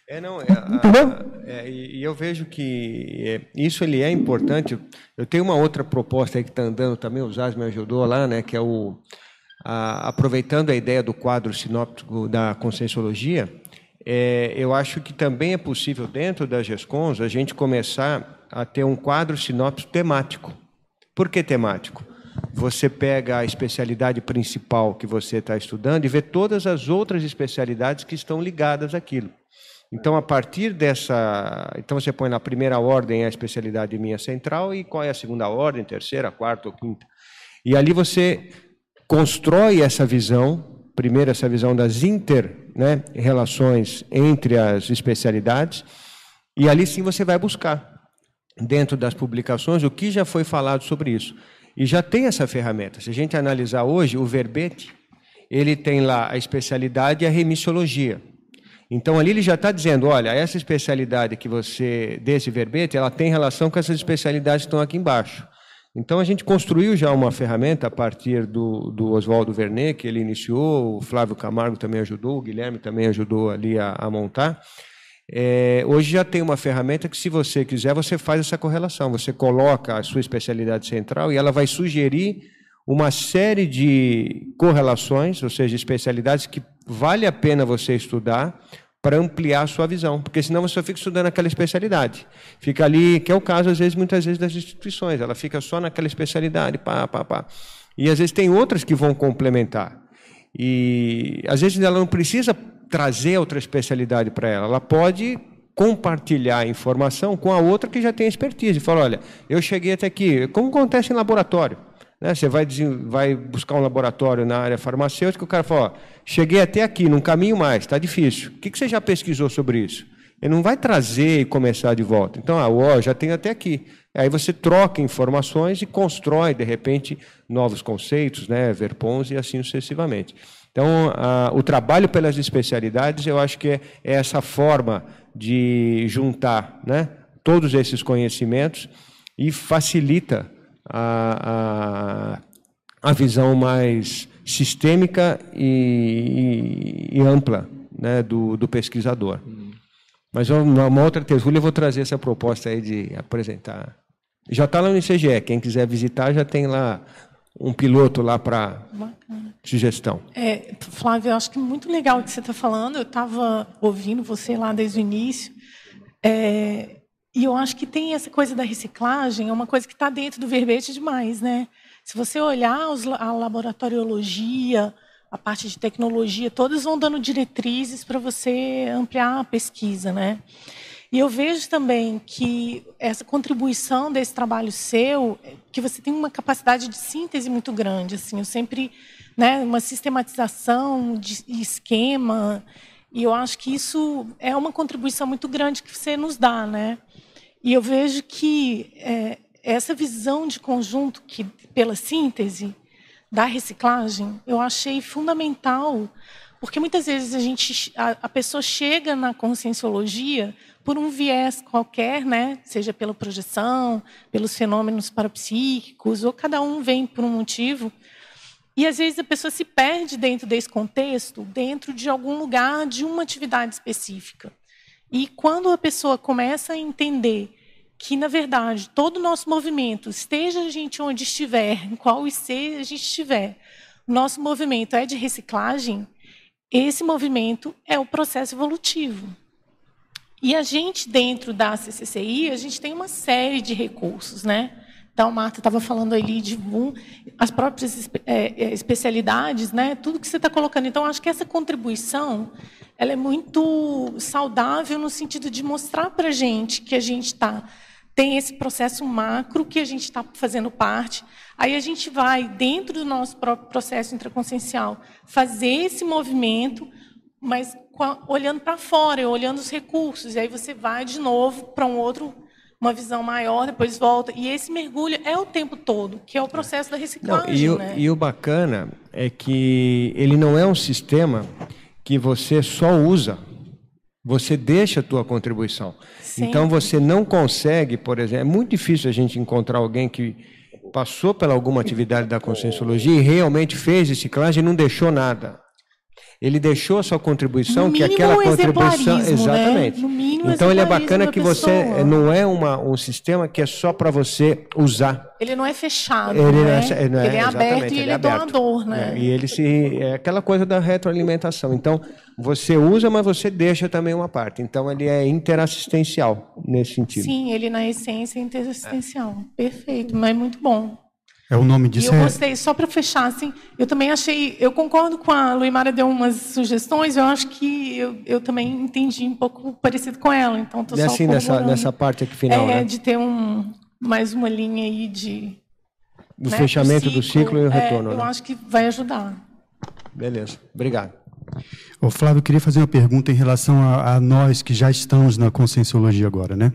É, não, é, Entendeu? É, e eu vejo que é, isso ele é importante. Eu tenho uma outra proposta aí que está andando também, o Zaz me ajudou lá, né, que é o a, aproveitando a ideia do quadro sinóptico da conscienciologia, é, eu acho que também é possível dentro das GESCONs a gente começar a ter um quadro sinóptico temático. Por que temático? você pega a especialidade principal que você está estudando e vê todas as outras especialidades que estão ligadas àquilo. Então, a partir dessa. Então, você põe na primeira ordem a especialidade minha central e qual é a segunda ordem, terceira, quarta ou quinta. E ali você constrói essa visão, primeiro, essa visão das inter-relações né, entre as especialidades, e ali sim você vai buscar, dentro das publicações, o que já foi falado sobre isso. E já tem essa ferramenta. Se a gente analisar hoje, o verbete, ele tem lá a especialidade e a remissiologia. Então ali ele já está dizendo, olha, essa especialidade que você, desse verbete, ela tem relação com essas especialidades que estão aqui embaixo. Então a gente construiu já uma ferramenta a partir do, do Oswaldo Vernet, que ele iniciou, o Flávio Camargo também ajudou, o Guilherme também ajudou ali a, a montar. É, hoje já tem uma ferramenta que, se você quiser, você faz essa correlação. Você coloca a sua especialidade central e ela vai sugerir uma série de correlações, ou seja, especialidades que vale a pena você estudar para ampliar a sua visão, porque senão você fica estudando aquela especialidade. Fica ali, que é o caso, às vezes, muitas vezes, das instituições, ela fica só naquela especialidade, pá, pá, pá. E às vezes tem outras que vão complementar. E às vezes ela não precisa trazer outra especialidade para ela. Ela pode compartilhar a informação com a outra que já tem expertise. Fala, olha, eu cheguei até aqui. Como acontece em laboratório? Né? Você vai, vai buscar um laboratório na área farmacêutica, o cara fala, ó, cheguei até aqui, não caminho mais, está difícil. O que, que você já pesquisou sobre isso? Ele não vai trazer e começar de volta. Então, ah, ó, já tenho até aqui. Aí você troca informações e constrói, de repente, novos conceitos, né, verpons e assim sucessivamente. Então, o trabalho pelas especialidades, eu acho que é, é essa forma de juntar né, todos esses conhecimentos e facilita a, a, a visão mais sistêmica e, e, e ampla né, do, do, pesquisador. Mas uma, uma outra tertúlia eu vou trazer essa proposta aí de apresentar. Já está lá no ICGE, quem quiser visitar já tem lá um piloto lá para sugestão. É, Flávio, eu acho que é muito legal o que você está falando. Eu estava ouvindo você lá desde o início. É, e eu acho que tem essa coisa da reciclagem, é uma coisa que está dentro do verbete demais, né? Se você olhar os, a laboratoriologia, a parte de tecnologia, todas vão dando diretrizes para você ampliar a pesquisa, né? E eu vejo também que essa contribuição desse trabalho seu, que você tem uma capacidade de síntese muito grande, assim, eu sempre, né, uma sistematização de esquema, e eu acho que isso é uma contribuição muito grande que você nos dá, né? E eu vejo que é, essa visão de conjunto que pela síntese da reciclagem, eu achei fundamental Porque muitas vezes a gente, a, a pessoa chega na conscienciologia por um viés qualquer, né? Seja pela projeção, pelos fenômenos parapsíquicos, ou cada um vem por um motivo. E às vezes a pessoa se perde dentro desse contexto, dentro de algum lugar de uma atividade específica. E quando a pessoa começa a entender que, na verdade, todo o nosso movimento, esteja a gente onde estiver, em qual IC a gente estiver, nosso movimento é de reciclagem, esse movimento é o processo evolutivo. E a gente, dentro da CCCI, a gente tem uma série de recursos, né? Então, Marta estava falando ali de um, as próprias é, é, especialidades, né? tudo que você está colocando. Então, acho que essa contribuição ela é muito saudável no sentido de mostrar para a gente que a gente está tem esse processo macro que a gente está fazendo parte. Aí a gente vai, dentro do nosso próprio processo intraconsciencial, fazer esse movimento, mas olhando para fora, olhando os recursos. E aí você vai de novo para um outro uma visão maior, depois volta. E esse mergulho é o tempo todo, que é o processo da reciclagem. Não, e, o, né? e o bacana é que ele não é um sistema que você só usa, você deixa a tua contribuição. Sim. Então você não consegue, por exemplo, é muito difícil a gente encontrar alguém que passou pela alguma atividade da conscienciologia e realmente fez reciclagem e não deixou nada ele deixou a sua contribuição, que aquela contribuição. Né? Exatamente. Né? então ele é bacana que você não é uma, um sistema que é só para você usar. Ele não é fechado, ele né? é, não é, ele é aberto e ele, ele é, aberto. doador, né? É, e ele se. É aquela coisa da retroalimentação. Então, você usa, mas você deixa também uma parte. Então, ele é interassistencial nesse sentido. Sim, ele na essência é interassistencial. Perfeito, mas é muito bom. É o nome disso. E eu é... gostei, só para fechar, assim, eu também achei, eu concordo com a Luimara deu umas sugestões, eu acho que eu, eu também entendi um pouco parecido com ela, então estou só assim nessa nessa parte aqui final, é, né? de ter um mais uma linha aí de do né, fechamento do ciclo, do ciclo e o é, retorno. Eu né? acho que vai ajudar. Beleza, obrigado. Ô Flávio, eu queria fazer uma pergunta em relação a, a, nós que já estamos na conscienciologia agora, né?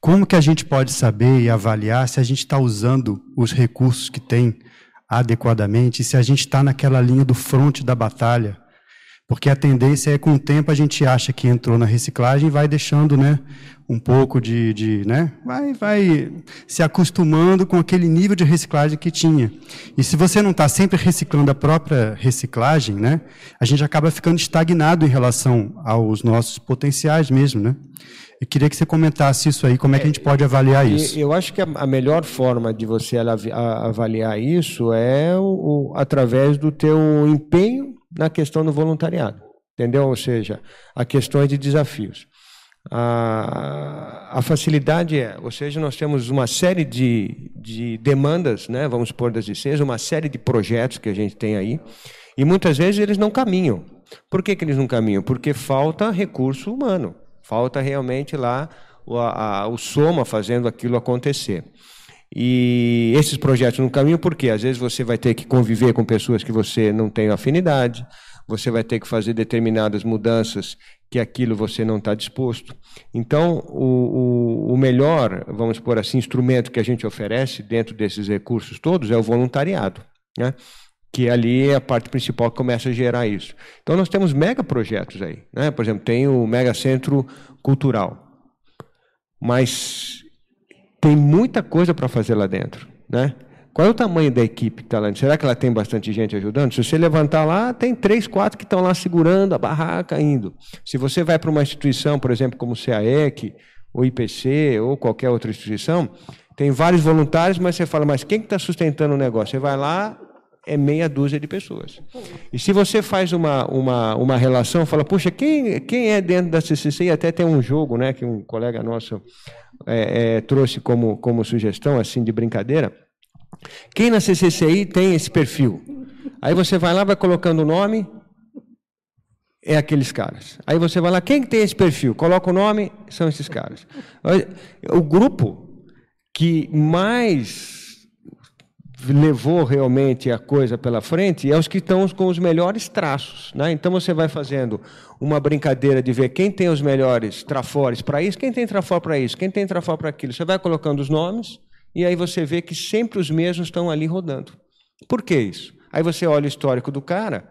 Como que a gente pode saber e avaliar se a gente está usando os recursos que tem adequadamente, se a gente está naquela linha do fronte da batalha? Porque a tendência é, com o tempo, a gente acha que entrou na reciclagem e vai deixando, né, um pouco de, de né, vai, vai se acostumando com aquele nível de reciclagem que tinha. E se você não está sempre reciclando a própria reciclagem, né, a gente acaba ficando estagnado em relação aos nossos potenciais mesmo, né? Eu queria que você comentasse isso aí, como é que a gente pode avaliar isso? Eu acho que a melhor forma de você avaliar isso é o, através do teu empenho na questão do voluntariado, entendeu? Ou seja, a questões de desafios. A, a facilidade é, ou seja, nós temos uma série de, de demandas, né, vamos supor das ICs, uma série de projetos que a gente tem aí, e muitas vezes eles não caminham. Por que, que eles não caminham? Porque falta recurso humano, falta realmente lá o, a, o soma fazendo aquilo acontecer. E esses projetos não caminham porque às vezes você vai ter que conviver com pessoas que você não tem afinidade, você vai ter que fazer determinadas mudanças que aquilo você não está disposto. Então, o, o, o, melhor, vamos por assim, instrumento que a gente oferece dentro desses recursos todos é o voluntariado, né? que ali é a parte principal que começa a gerar isso. Então, nós temos mega projetos aí. Né? Por exemplo, tem o Mega Centro Cultural. Mas tem muita coisa para fazer lá dentro, né? Qual é o tamanho da equipe que está lá? Será que ela tem bastante gente ajudando? Se você levantar lá, tem três, quatro que estão lá segurando a barraca indo. Se você vai para uma instituição, por exemplo, como o CAEC, o IPC ou qualquer outra instituição, tem vários voluntários, mas você fala, mas quem está sustentando o negócio? Você vai lá, é meia dúzia de pessoas. E se você faz uma, uma, uma relação, fala, puxa, quem, quem é dentro da CCC? E até tem um jogo né, que um colega nosso é, é, trouxe como, como sugestão, assim, de brincadeira. Quem na CCCI tem esse perfil? Aí você vai lá, vai colocando o nome, é aqueles caras. Aí você vai lá, quem tem esse perfil? Coloca o nome, são esses caras. O grupo que mais levou realmente a coisa pela frente é os que estão com os melhores traços. Né? Então você vai fazendo uma brincadeira de ver quem tem os melhores trafores para isso, quem tem trafor para isso, quem tem trafor para aquilo. Você vai colocando os nomes e aí você vê que sempre os mesmos estão ali rodando. Por que isso? Aí você olha o histórico do cara,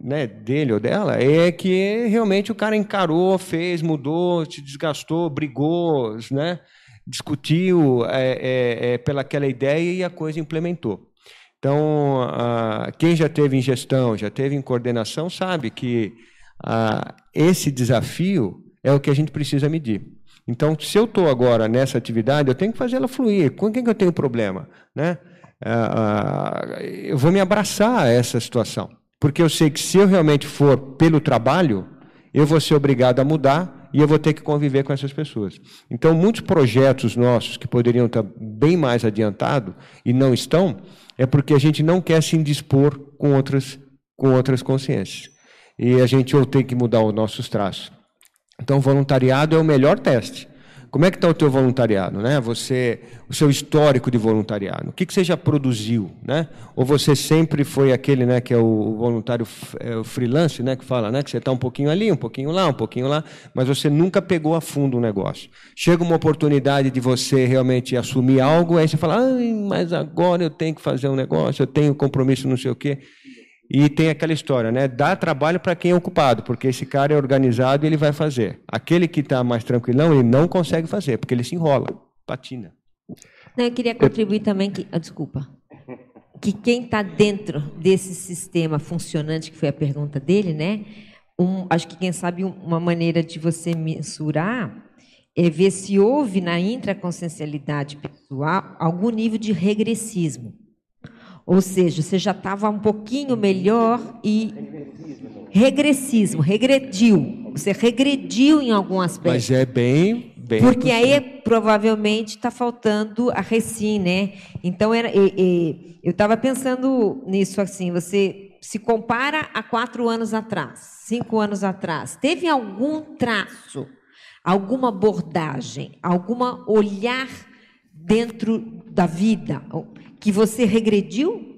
né, dele ou dela é que realmente o cara encarou, fez, mudou, se desgastou, brigou, né, discutiu é, é, é, pela aquela ideia e a coisa implementou. Então, quem já teve em gestão, já teve em coordenação, sabe que esse desafio é o que a gente precisa medir. Então, se eu estou agora nessa atividade, eu tenho que fazer ela fluir. Com quem que eu tenho problema? Né? eu vou me abraçar a essa situação. Porque eu sei que se eu realmente for pelo trabalho, eu vou ser obrigado a mudar e eu vou ter que conviver com essas pessoas. Então, muitos projetos nossos que poderiam estar bem mais adiantados e não estão, é porque a gente não quer se indispor com outras, com outras consciências. E a gente ou tem que mudar os nossos traços. Então, voluntariado é o melhor teste. Como é que está o teu voluntariado, né? Você, o seu histórico de voluntariado. O que, que você já produziu, né? Ou você sempre foi aquele, né, que é o voluntário é, o freelance, né, que fala, né, que você está um pouquinho ali, um pouquinho lá, um pouquinho lá, mas você nunca pegou a fundo o negócio. Chega uma oportunidade de você realmente assumir algo, aí você fala, mas agora eu tenho que fazer um negócio, eu tenho compromisso, não sei o quê. E tem aquela história, né? Dá trabalho para quem é ocupado, porque esse cara é organizado e ele vai fazer. Aquele que está mais tranquilão, ele não consegue fazer, porque ele se enrola, patina. Não, eu queria contribuir também que, ah, desculpa, que quem está dentro desse sistema funcionante, que foi a pergunta dele, né? Um, acho que quem sabe uma maneira de você mensurar é ver se houve na intraconsciencialidade pessoal algum nível de regressismo. Ou seja, você já estava um pouquinho melhor e regressismo, regrediu. Você regrediu em algum aspecto. Mas é bem, bem Porque aí provavelmente está faltando a recim, né? Então era, e, e, eu estava pensando nisso assim. Você se compara a quatro anos atrás, cinco anos atrás, teve algum traço, alguma abordagem, alguma olhar dentro da vida que você regrediu?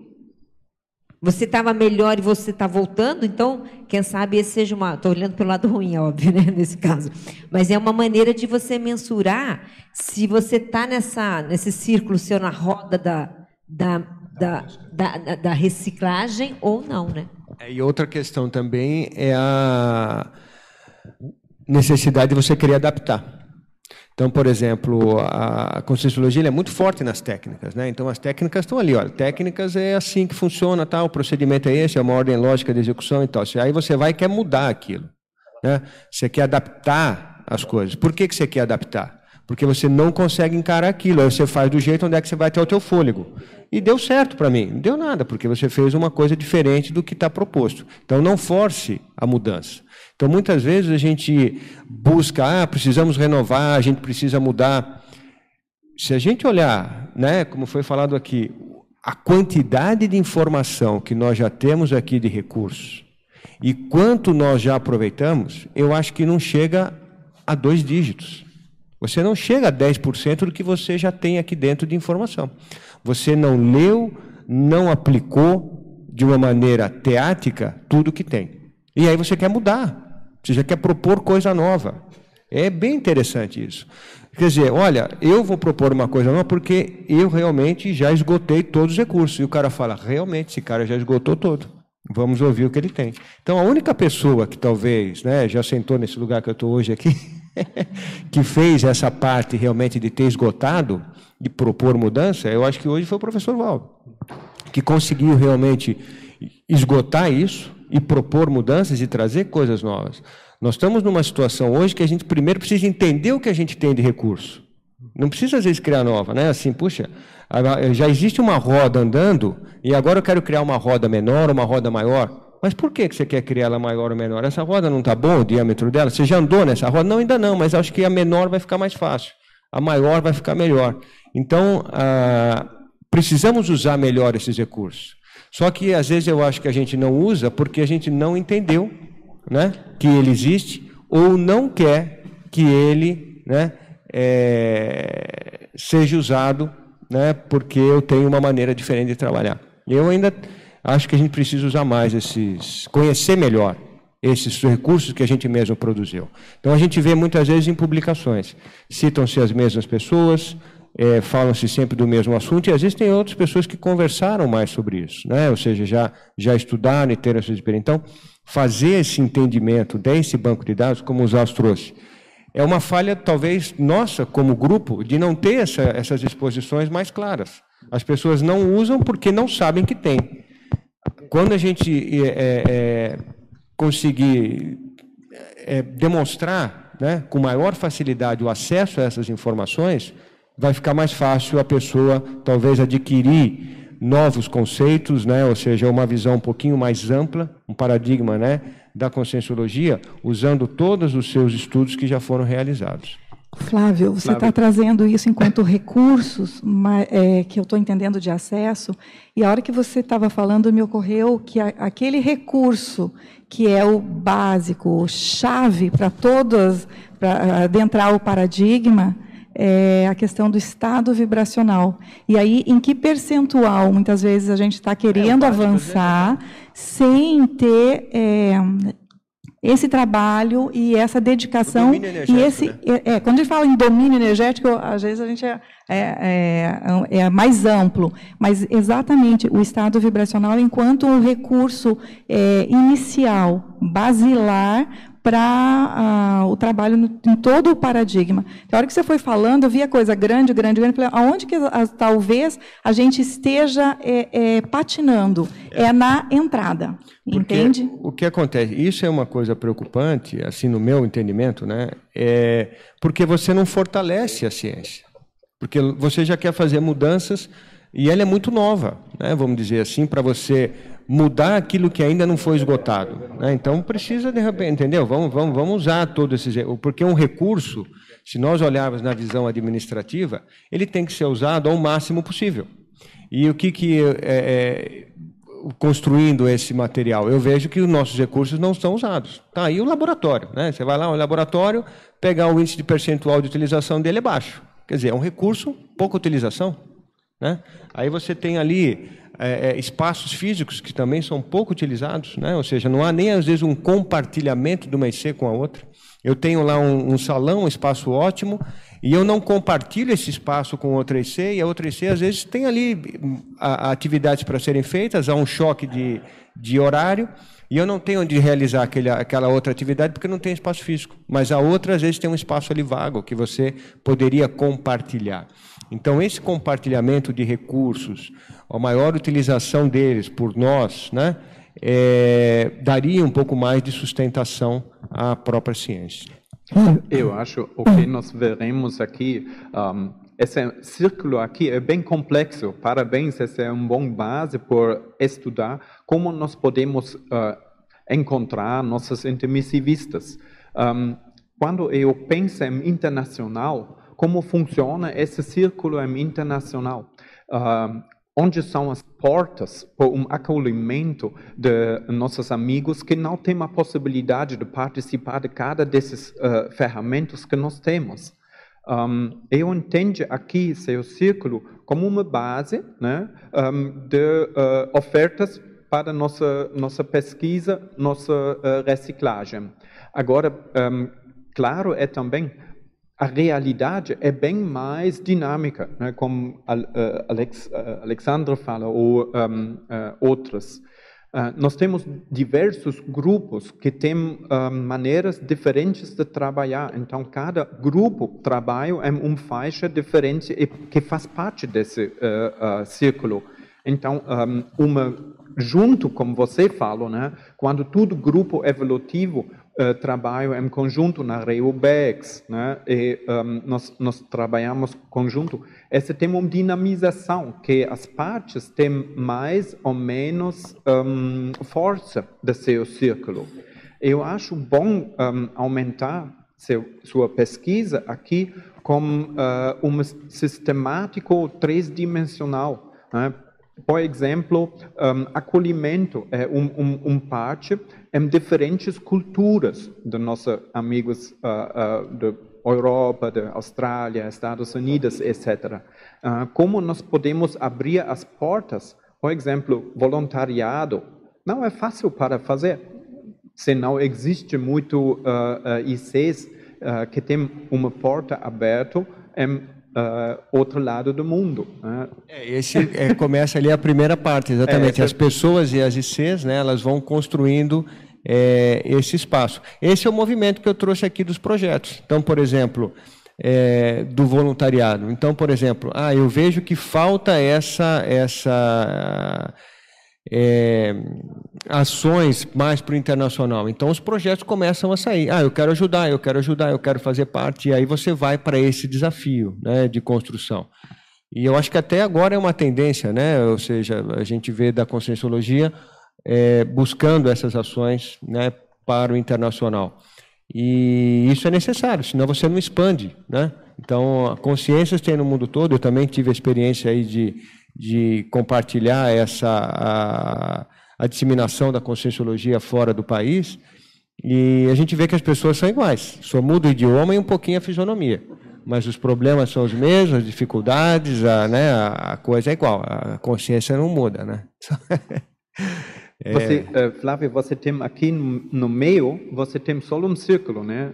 Você estava melhor e você está voltando? Então, quem sabe esse seja uma. Estou olhando pelo lado ruim, é óbvio, né, nesse caso. Mas é uma maneira de você mensurar se você está nesse círculo seu, na roda da, da, da, da, da reciclagem ou não, né? É, e outra questão também é a necessidade de você querer adaptar. Então, por exemplo, a Conscienciologia é muito forte nas técnicas. Né? Então, as técnicas estão ali. Olha, técnicas é assim que funciona, tá? o procedimento é esse, é uma ordem lógica de execução e tal. Aí você vai e quer mudar aquilo. Né? Você quer adaptar as coisas. Por que, que você quer adaptar? Porque você não consegue encarar aquilo. Aí você faz do jeito onde é que você vai ter o teu fôlego. E deu certo para mim. Não deu nada, porque você fez uma coisa diferente do que está proposto. Então, não force a mudança. Então, muitas vezes a gente busca, ah, precisamos renovar, a gente precisa mudar. Se a gente olhar, né, como foi falado aqui, a quantidade de informação que nós já temos aqui de recursos e quanto nós já aproveitamos, eu acho que não chega a dois dígitos. Você não chega a 10% do que você já tem aqui dentro de informação. Você não leu, não aplicou de uma maneira teática tudo que tem. E aí você quer mudar. Você já quer propor coisa nova. É bem interessante isso. Quer dizer, olha, eu vou propor uma coisa nova porque eu realmente já esgotei todos os recursos. E o cara fala, realmente, esse cara já esgotou todo. Vamos ouvir o que ele tem. Então, a única pessoa que talvez né, já sentou nesse lugar que eu estou hoje aqui, que fez essa parte realmente de ter esgotado, de propor mudança, eu acho que hoje foi o professor Valdo, que conseguiu realmente esgotar isso, e propor mudanças e trazer coisas novas. Nós estamos numa situação hoje que a gente primeiro precisa entender o que a gente tem de recurso. Não precisa às vezes criar nova, né? Assim, puxa, já existe uma roda andando e agora eu quero criar uma roda menor, uma roda maior. Mas por que você quer criar ela maior ou menor? Essa roda não está bom, o diâmetro dela? Você já andou nessa roda? Não, ainda não, mas acho que a menor vai ficar mais fácil. A maior vai ficar melhor. Então, ah, precisamos usar melhor esses recursos. Só que às vezes eu acho que a gente não usa porque a gente não entendeu né, que ele existe ou não quer que ele né, é, seja usado né, porque eu tenho uma maneira diferente de trabalhar. Eu ainda acho que a gente precisa usar mais esses, conhecer melhor esses recursos que a gente mesmo produziu. Então a gente vê muitas vezes em publicações, citam-se as mesmas pessoas, é, falam-se sempre do mesmo assunto, e existem outras pessoas que conversaram mais sobre isso, né? ou seja, já, já estudaram e teram essa experiência. Então, fazer esse entendimento desse banco de dados, como o Zaz trouxe, é uma falha, talvez, nossa, como grupo, de não ter essa, essas exposições mais claras. As pessoas não usam porque não sabem que tem. Quando a gente é, é, é conseguir é, demonstrar né, com maior facilidade o acesso a essas informações, vai ficar mais fácil a pessoa talvez adquirir novos conceitos, né, ou seja, uma visão um pouquinho mais ampla, um paradigma né, da conscienciologia, usando todos os seus estudos que já foram realizados. Flávio, você está trazendo isso enquanto recursos é, que eu estou entendendo de acesso, e a hora que você estava falando, me ocorreu que a, aquele recurso que é o básico, o chave para todas, para adentrar o paradigma, é a questão do estado vibracional. E aí, em que percentual, muitas vezes, a gente está querendo é, avançar sem ter é, esse trabalho e essa dedicação e esse né? é, é, quando a gente fala em domínio energético às vezes a gente é, é, é, é mais amplo mas exatamente o estado vibracional enquanto um recurso é, inicial basilar para uh, o trabalho no, em todo o paradigma. Na hora que você foi falando, eu vi a coisa grande, grande, grande. Falei, aonde que a, talvez a gente esteja é, é, patinando? É. na entrada, Porque entende? O que acontece? Isso é uma coisa preocupante, assim, no meu entendimento, né? É porque você não fortalece a ciência. Porque você já quer fazer mudanças e ela é muito nova, né? vamos dizer assim, para você mudar aquilo que ainda não foi esgotado. Né? Então precisa de repente, entendeu? Vamos, vamos, vamos usar todo esse porque um recurso, se nós olharmos na visão administrativa, ele tem que ser usado ao máximo possível. E o que que é, é, construindo esse material, eu vejo que os nossos recursos não são usados. Tá aí o laboratório, né? Você vai lá no laboratório, pegar o índice de percentual de utilização dele é baixo. Quer dizer, é um recurso pouca utilização, né? Aí você tem ali é, é, espaços físicos que também são pouco utilizados, né? ou seja, não há nem às vezes um compartilhamento de uma IC com a outra. Eu tenho lá um, um, salão, um espaço ótimo, e eu não compartilho esse espaço com outra IC, e a outra IC às vezes tem ali a atividades para serem feitas, há um choque de, de horário, e eu não tenho onde realizar aquele, aquela outra atividade porque não tem espaço físico. Mas a outra, às vezes, tem um espaço ali vago que você poderia compartilhar. Então, esse compartilhamento de recursos, a maior utilização deles por nós, né, é, daria um pouco mais de sustentação à própria ciência. Eu acho o que nós veremos aqui, um, esse círculo aqui é bem complexo. Parabéns, essa é uma boa base por estudar como nós podemos uh, encontrar nossas intermissivistas. Um, quando eu penso em internacional, como funciona esse círculo internacional. Uh, onde são as portas para um acolhimento de nossos amigos que não têm a possibilidade de participar de cada desses uh, ferramentas que nós temos. Um, eu entendo aqui seu círculo como uma base né, um, de uh, ofertas para nossa nossa pesquisa, nossa uh, reciclagem. Agora, um, claro é também a realidade é bem mais dinâmica, né, como eh, Alex, eh, Alexandre fala, ou um, uh, eh, outros. Uh, nós temos diversos grupos que têm uh, maneiras diferentes de trabalhar. Então, cada grupo trabalha em uma faixa diferente e que faz parte desse círculo. Então, um, uma junto, como você falou, né, quando todo grupo evolutivo uh, trabalha em conjunto na REUBEX, né, e um, nós, nós trabalhamos conjunto, esse tem uma dinamização, que as partes têm mais ou menos um, força do seu círculo. Eu acho bom um, aumentar seu, sua pesquisa aqui como uh, um sistemático três-dimensional, né, por exemplo, um, acolhimento é um, um, um, parte em diferentes culturas de nossos amigos uh, uh, da Europa, da Austrália, Estados Unidos, etc. Uh, como nós podemos abrir as portas, por exemplo, voluntariado, não é fácil para fazer. Se não existe muito uh, ICs que tem uma porta aberta em uh, outro lado do mundo. Né? É, esse é, começa ali a primeira parte, exatamente. É, As pessoas e as ICs, né, elas vão construindo é, esse espaço. Esse é o movimento que eu trouxe aqui dos projetos. Então, por exemplo, é, do voluntariado. Então, por exemplo, ah, eu vejo que falta essa essa é, ações mais para o internacional. Então, os projetos começam a sair. Ah, eu quero ajudar, eu quero ajudar, eu quero fazer parte. E aí você vai para esse desafio né, de construção. E eu acho que até agora é uma tendência, né? ou seja, a gente vê da conscienciologia é, buscando essas ações né, para o internacional. E isso é necessário, senão você não expande. Né? Então, consciências tem no mundo todo, eu também tive a experiência aí de de compartilhar essa a, a disseminação da conscienciologia fora do país, e a gente vê que as pessoas são iguais, só muda o idioma e um pouquinho a fisionomia. Mas os problemas são os mesmos, as dificuldades, a, né, a coisa é igual, a consciência não muda. Né? é... Você, uh, Flávio, você tem aqui no meio, você tem só um círculo, né?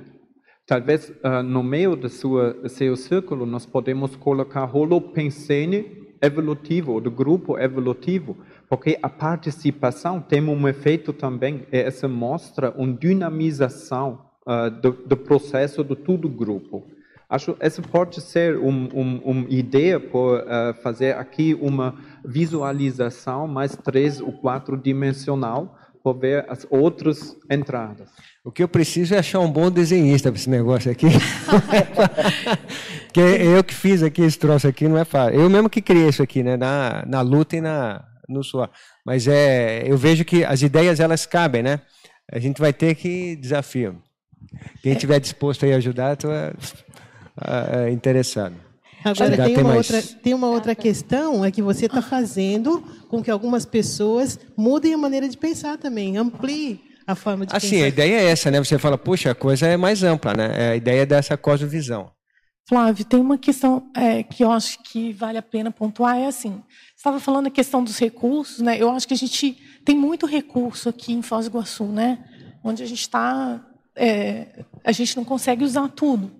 Talvez uh, no meio do sua, seu círculo nós podemos colocar holopensene evolutivo, do grupo evolutivo, porque a participação tem um efeito também, essa mostra uma dinamização uh, do, do, processo do todo grupo. Acho essa pode ser um, um, uma ideia por uh, fazer aqui uma visualização mais três ou quatro dimensional para ver as outras entradas. O que eu preciso é achar um bom desenhista para esse negócio aqui. que eu que fiz aqui esse troço aqui, não é fácil. Eu mesmo que criei isso aqui, né? Na, na luta e na, no suor. Mas é, eu vejo que as ideias elas cabem, né? A gente vai ter que desafio. Quem estiver disposto a ajudar, estou é, é, interessado. Agora, tem, uma outra, tem uma outra questão, é que você está fazendo com que algumas pessoas mudem a maneira de pensar também, amplie a forma de assim, pensar. a ideia é essa, né? Você fala, puxa, a coisa é mais ampla, né? É a ideia dessa cosmovisão. Flávio, tem uma questão é, que eu acho que vale a pena pontuar, é assim, você estava falando a questão dos recursos, né? Eu acho que a gente tem muito recurso aqui em Foz do Iguaçu, né? Onde a gente está, é, a gente não consegue usar tudo.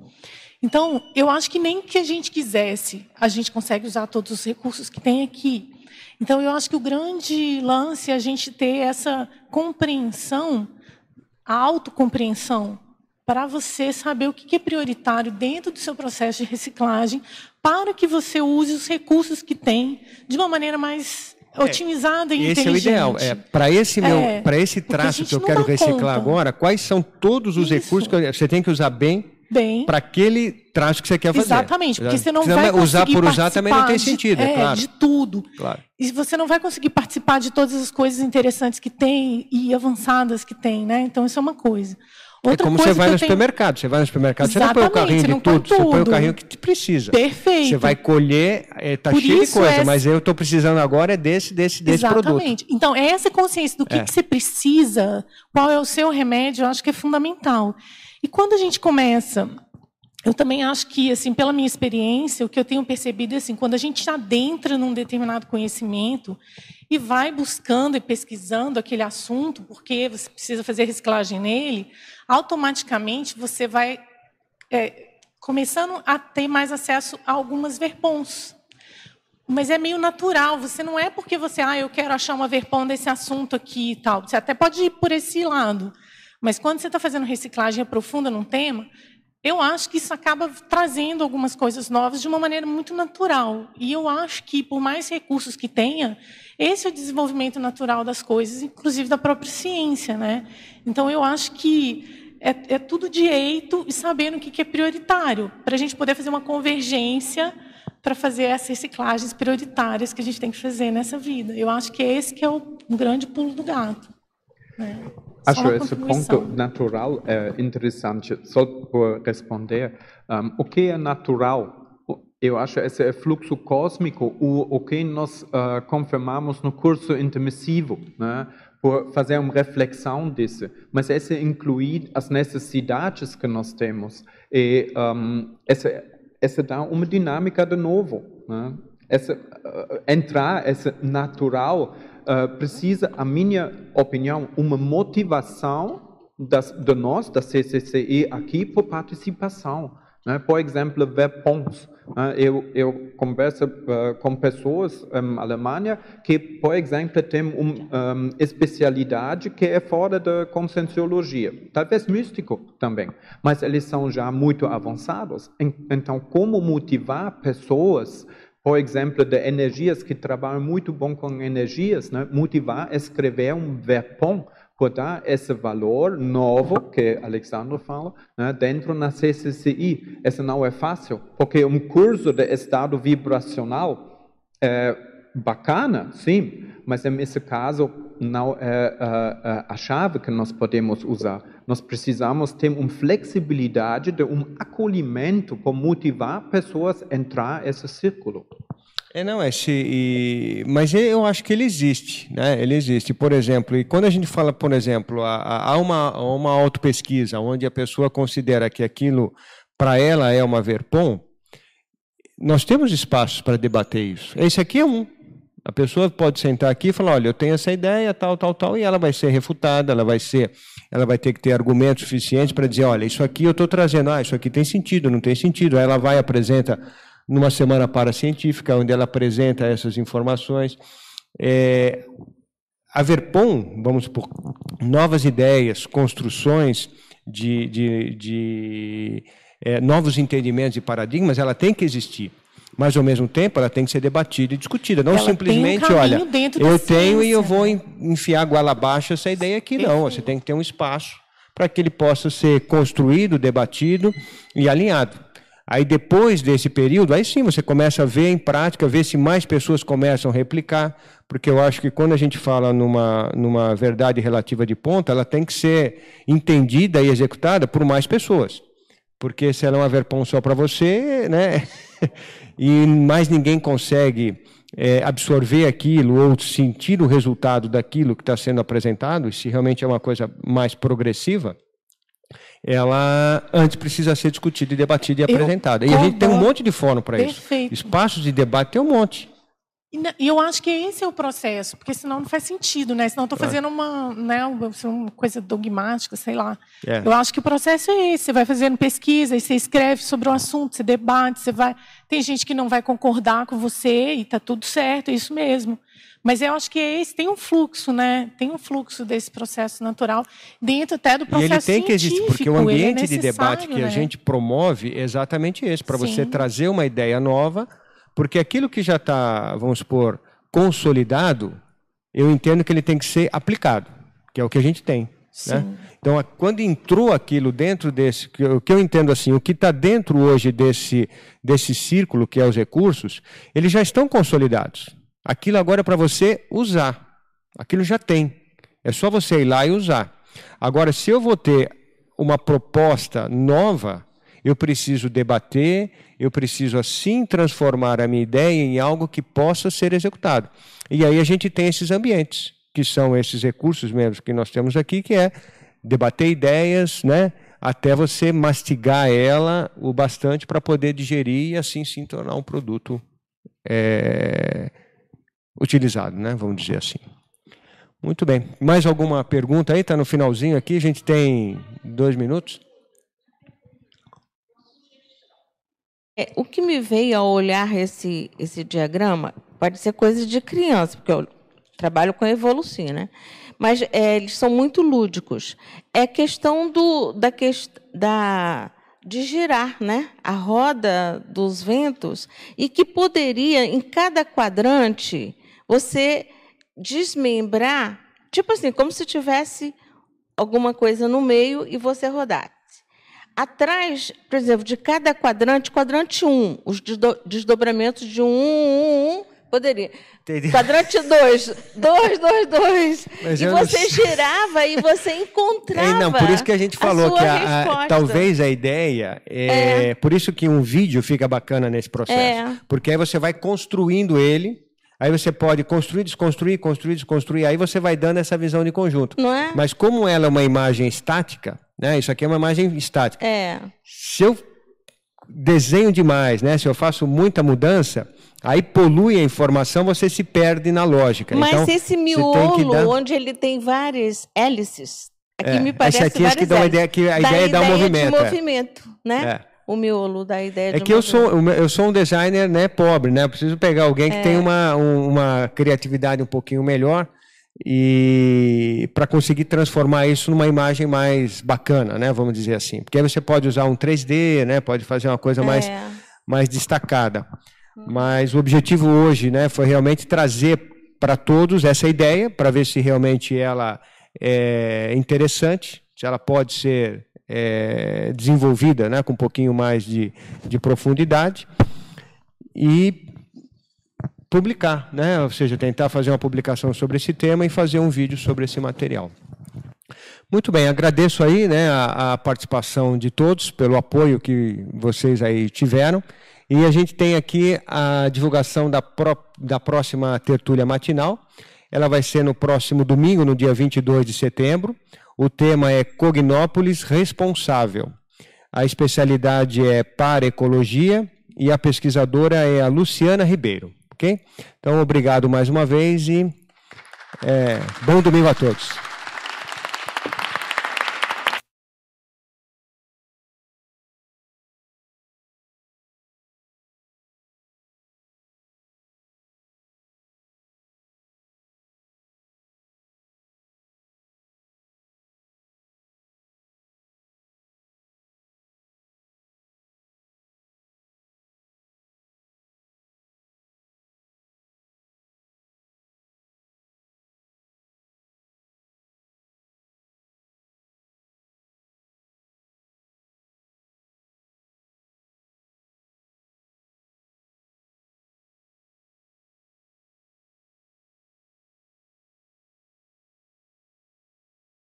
Então, eu acho que nem que a gente quisesse, a gente consegue usar todos os recursos que tem aqui. Então, eu acho que o grande lance é a gente ter essa compreensão, a autocompreensão, para você saber o que é prioritário dentro do seu processo de reciclagem, para que você use os recursos que tem de uma maneira mais é, otimizada e esse inteligente. Esse é o ideal. É, para esse meu, é, para esse traço que eu quero reciclar conta. agora, quais são todos os Isso. recursos que você tem que usar bem bem. Para aquele traço que você quer fazer. Exatamente, porque você não vai usar por usar também não tem sentido, de, é, claro. de tudo. Claro. E você não vai conseguir participar de todas as coisas interessantes que tem e avançadas que tem, né? Então isso é uma coisa. É Outra é como você vai no tenho... supermercado. Você vai no supermercado, Exatamente, você não põe o carrinho de tudo, tudo, você põe o carrinho que te precisa. Perfeito. Você vai colher, está é, cheio de coisa, é... mas eu estou precisando agora é desse, desse, desse Exatamente. produto. Exatamente. Então, essa consciência do que, é. que você precisa, qual é o seu remédio, eu acho que é fundamental. E quando a gente começa eu também acho que, assim, pela minha experiência, o que eu tenho percebido é assim, quando a gente adentra num determinado conhecimento e vai buscando e pesquisando aquele assunto, porque você precisa fazer reciclagem nele, automaticamente você vai é, começando a ter mais acesso a algumas verpons. Mas é meio natural, você não é porque você, ah, eu quero achar uma verpon desse assunto aqui e tal. Você até pode ir por esse lado. Mas quando você está fazendo reciclagem profunda num tema, eu acho que isso acaba trazendo algumas coisas novas de uma maneira muito natural. E eu acho que, por mais recursos que tenha, esse é o desenvolvimento natural das coisas, inclusive da própria ciência. Né? Então, eu acho que é, é tudo direito e sabendo o que é prioritário, para a gente poder fazer uma convergência para fazer as reciclagens prioritárias que a gente tem que fazer nessa vida. Eu acho que esse que é o grande pulo do gato. Né? Acho esse ponto natural é interessante. Só por responder, um, o que é natural? Eu acho esse é fluxo cósmico, o, o que nós uh, confirmamos no curso intermissivo, né? por fazer uma reflexão disso. Mas esse inclui as necessidades que nós temos. E um, esse, esse dá uma dinâmica de novo. Né? Esse, uh, entrar, esse natural, uh, precisa, a minha opinião, uma motivação das, de nós, da CCCI, aqui, por participação. Né? Por exemplo, verpons. Né? Eu, eu converso uh, com pessoas na Alemanha que, por exemplo, têm uma um, especialidade que é fora da conscienciologia, talvez místico também, mas eles são já muito avançados. Então, como motivar pessoas por exemplo, de energias que trabalham muito bom com energias, né? motivar a escrever um verpon por dar esse valor novo que Alexandre fala né? dentro da CCCI. Isso não é fácil, porque um curso de estado vibracional é bacana, sim, mas nesse caso não é a, a chave que nós podemos usar. Nós precisamos ter uma flexibilidade de um acolhimento para motivar pessoas a entrar nesse círculo. É, não, esse, e, mas eu acho que ele existe, né? Ele existe. Por exemplo, e quando a gente fala, por exemplo, há uma, uma autopesquisa onde a pessoa considera que aquilo para ela é uma verpom, nós temos espaços para debater isso. Esse aqui é um. A pessoa pode sentar aqui e falar, olha, eu tenho essa ideia, tal, tal, tal, e ela vai ser refutada, ela vai ser, ela vai ter que ter argumentos suficientes para dizer, olha, isso aqui eu estou trazendo, ah, isso aqui tem sentido, não tem sentido. Aí ela vai apresenta numa semana paracientífica, onde ela apresenta essas informações. É, a vamos por novas ideias, construções de, de, de é, novos entendimentos e paradigmas, ela tem que existir mas ao mesmo tempo ela tem que ser debatida e discutida. Não ela simplesmente, um olha, eu tenho e eu vou enfiar goela abaixo essa ideia aqui, não. Você tem que ter um espaço para que ele possa ser construído, debatido e alinhado. Aí depois desse período, aí sim você começa a ver em prática, ver se mais pessoas começam a replicar, porque eu acho que quando a gente fala numa, numa verdade relativa de ponta, ela tem que ser entendida e executada por mais pessoas. Porque se ela é uma verpão só para você, né? e mais ninguém consegue é, absorver aquilo ou sentir o resultado daquilo que está sendo apresentado, se realmente é uma coisa mais progressiva, ela antes precisa ser discutida e debatida e Eu apresentada. E a gente tem um monte de fórum para isso. Espaços de debate tem um monte. E eu acho que esse é o processo, porque senão não faz sentido, né? Senão estou fazendo uma, né, uma coisa dogmática, sei lá. É. Eu acho que o processo é esse. Você vai fazendo pesquisa, você escreve sobre o assunto, você debate, você vai. Tem gente que não vai concordar com você e está tudo certo, é isso mesmo. Mas eu acho que é esse tem um fluxo, né? Tem um fluxo desse processo natural dentro até do processo científico. E ele tem que existir, porque o é ambiente é de debate que né? a gente promove é exatamente esse, para você trazer uma ideia nova porque aquilo que já está, vamos supor, consolidado, eu entendo que ele tem que ser aplicado, que é o que a gente tem. Né? Então, quando entrou aquilo dentro desse, o que eu entendo assim, o que está dentro hoje desse, desse círculo, que é os recursos, eles já estão consolidados. Aquilo agora é para você usar. Aquilo já tem. É só você ir lá e usar. Agora, se eu vou ter uma proposta nova, eu preciso debater, eu preciso assim transformar a minha ideia em algo que possa ser executado. E aí a gente tem esses ambientes, que são esses recursos mesmo que nós temos aqui, que é debater ideias, né? até você mastigar ela o bastante para poder digerir e assim se tornar um produto é, utilizado, né? vamos dizer assim. Muito bem. Mais alguma pergunta aí? Está no finalzinho aqui, a gente tem dois minutos. É, o que me veio ao olhar esse, esse diagrama pode ser coisa de criança, porque eu trabalho com evolução, né? Mas é, eles são muito lúdicos. É questão do, da, da, de girar né? a roda dos ventos e que poderia, em cada quadrante, você desmembrar, tipo assim, como se tivesse alguma coisa no meio e você rodar. Atrás, por exemplo, de cada quadrante, quadrante 1, os desdobramentos de 1, 1, 1, poderia. Entendi. Quadrante 2, 2, 2, 2. E você não... girava e você encontrava. É, não, por isso que a gente falou a que a, a, talvez a ideia é, é, Por isso que um vídeo fica bacana nesse processo. É. Porque aí você vai construindo ele. Aí você pode construir, desconstruir, construir, desconstruir. Aí você vai dando essa visão de conjunto. Não é? Mas como ela é uma imagem estática, né? Isso aqui é uma imagem estática. É. Se eu desenho demais, né? Se eu faço muita mudança, aí polui a informação, você se perde na lógica. Mas então, esse miolo, dar... onde ele tem várias hélices, aqui é, me parece esse aqui é que dá uma ideia, que a ideia é dar um movimento. De movimento, é. né? É. o miolo da ideia é que eu sou eu sou um designer né pobre né eu preciso pegar alguém que é. tem uma, uma criatividade um pouquinho melhor e para conseguir transformar isso numa imagem mais bacana né vamos dizer assim. Porque aí você pode usar um 3D né pode fazer uma coisa mais é. mais destacada. Mas o objetivo hoje né foi realmente trazer para todos essa ideia para ver se realmente ela é interessante se ela pode ser é, desenvolvida né, com um pouquinho mais de, de profundidade. E publicar, né? ou seja, tentar fazer uma publicação sobre esse tema e fazer um vídeo sobre esse material. Muito bem, agradeço aí né, a, a participação de todos, pelo apoio que vocês aí tiveram. E a gente tem aqui a divulgação da, pro, da próxima tertúlia matinal. Ela vai ser no próximo domingo, no dia 22 de setembro. O tema é Cognópolis Responsável. A especialidade é para ecologia e a pesquisadora é a Luciana Ribeiro. Ok? Então, obrigado mais uma vez e é, bom domingo a todos.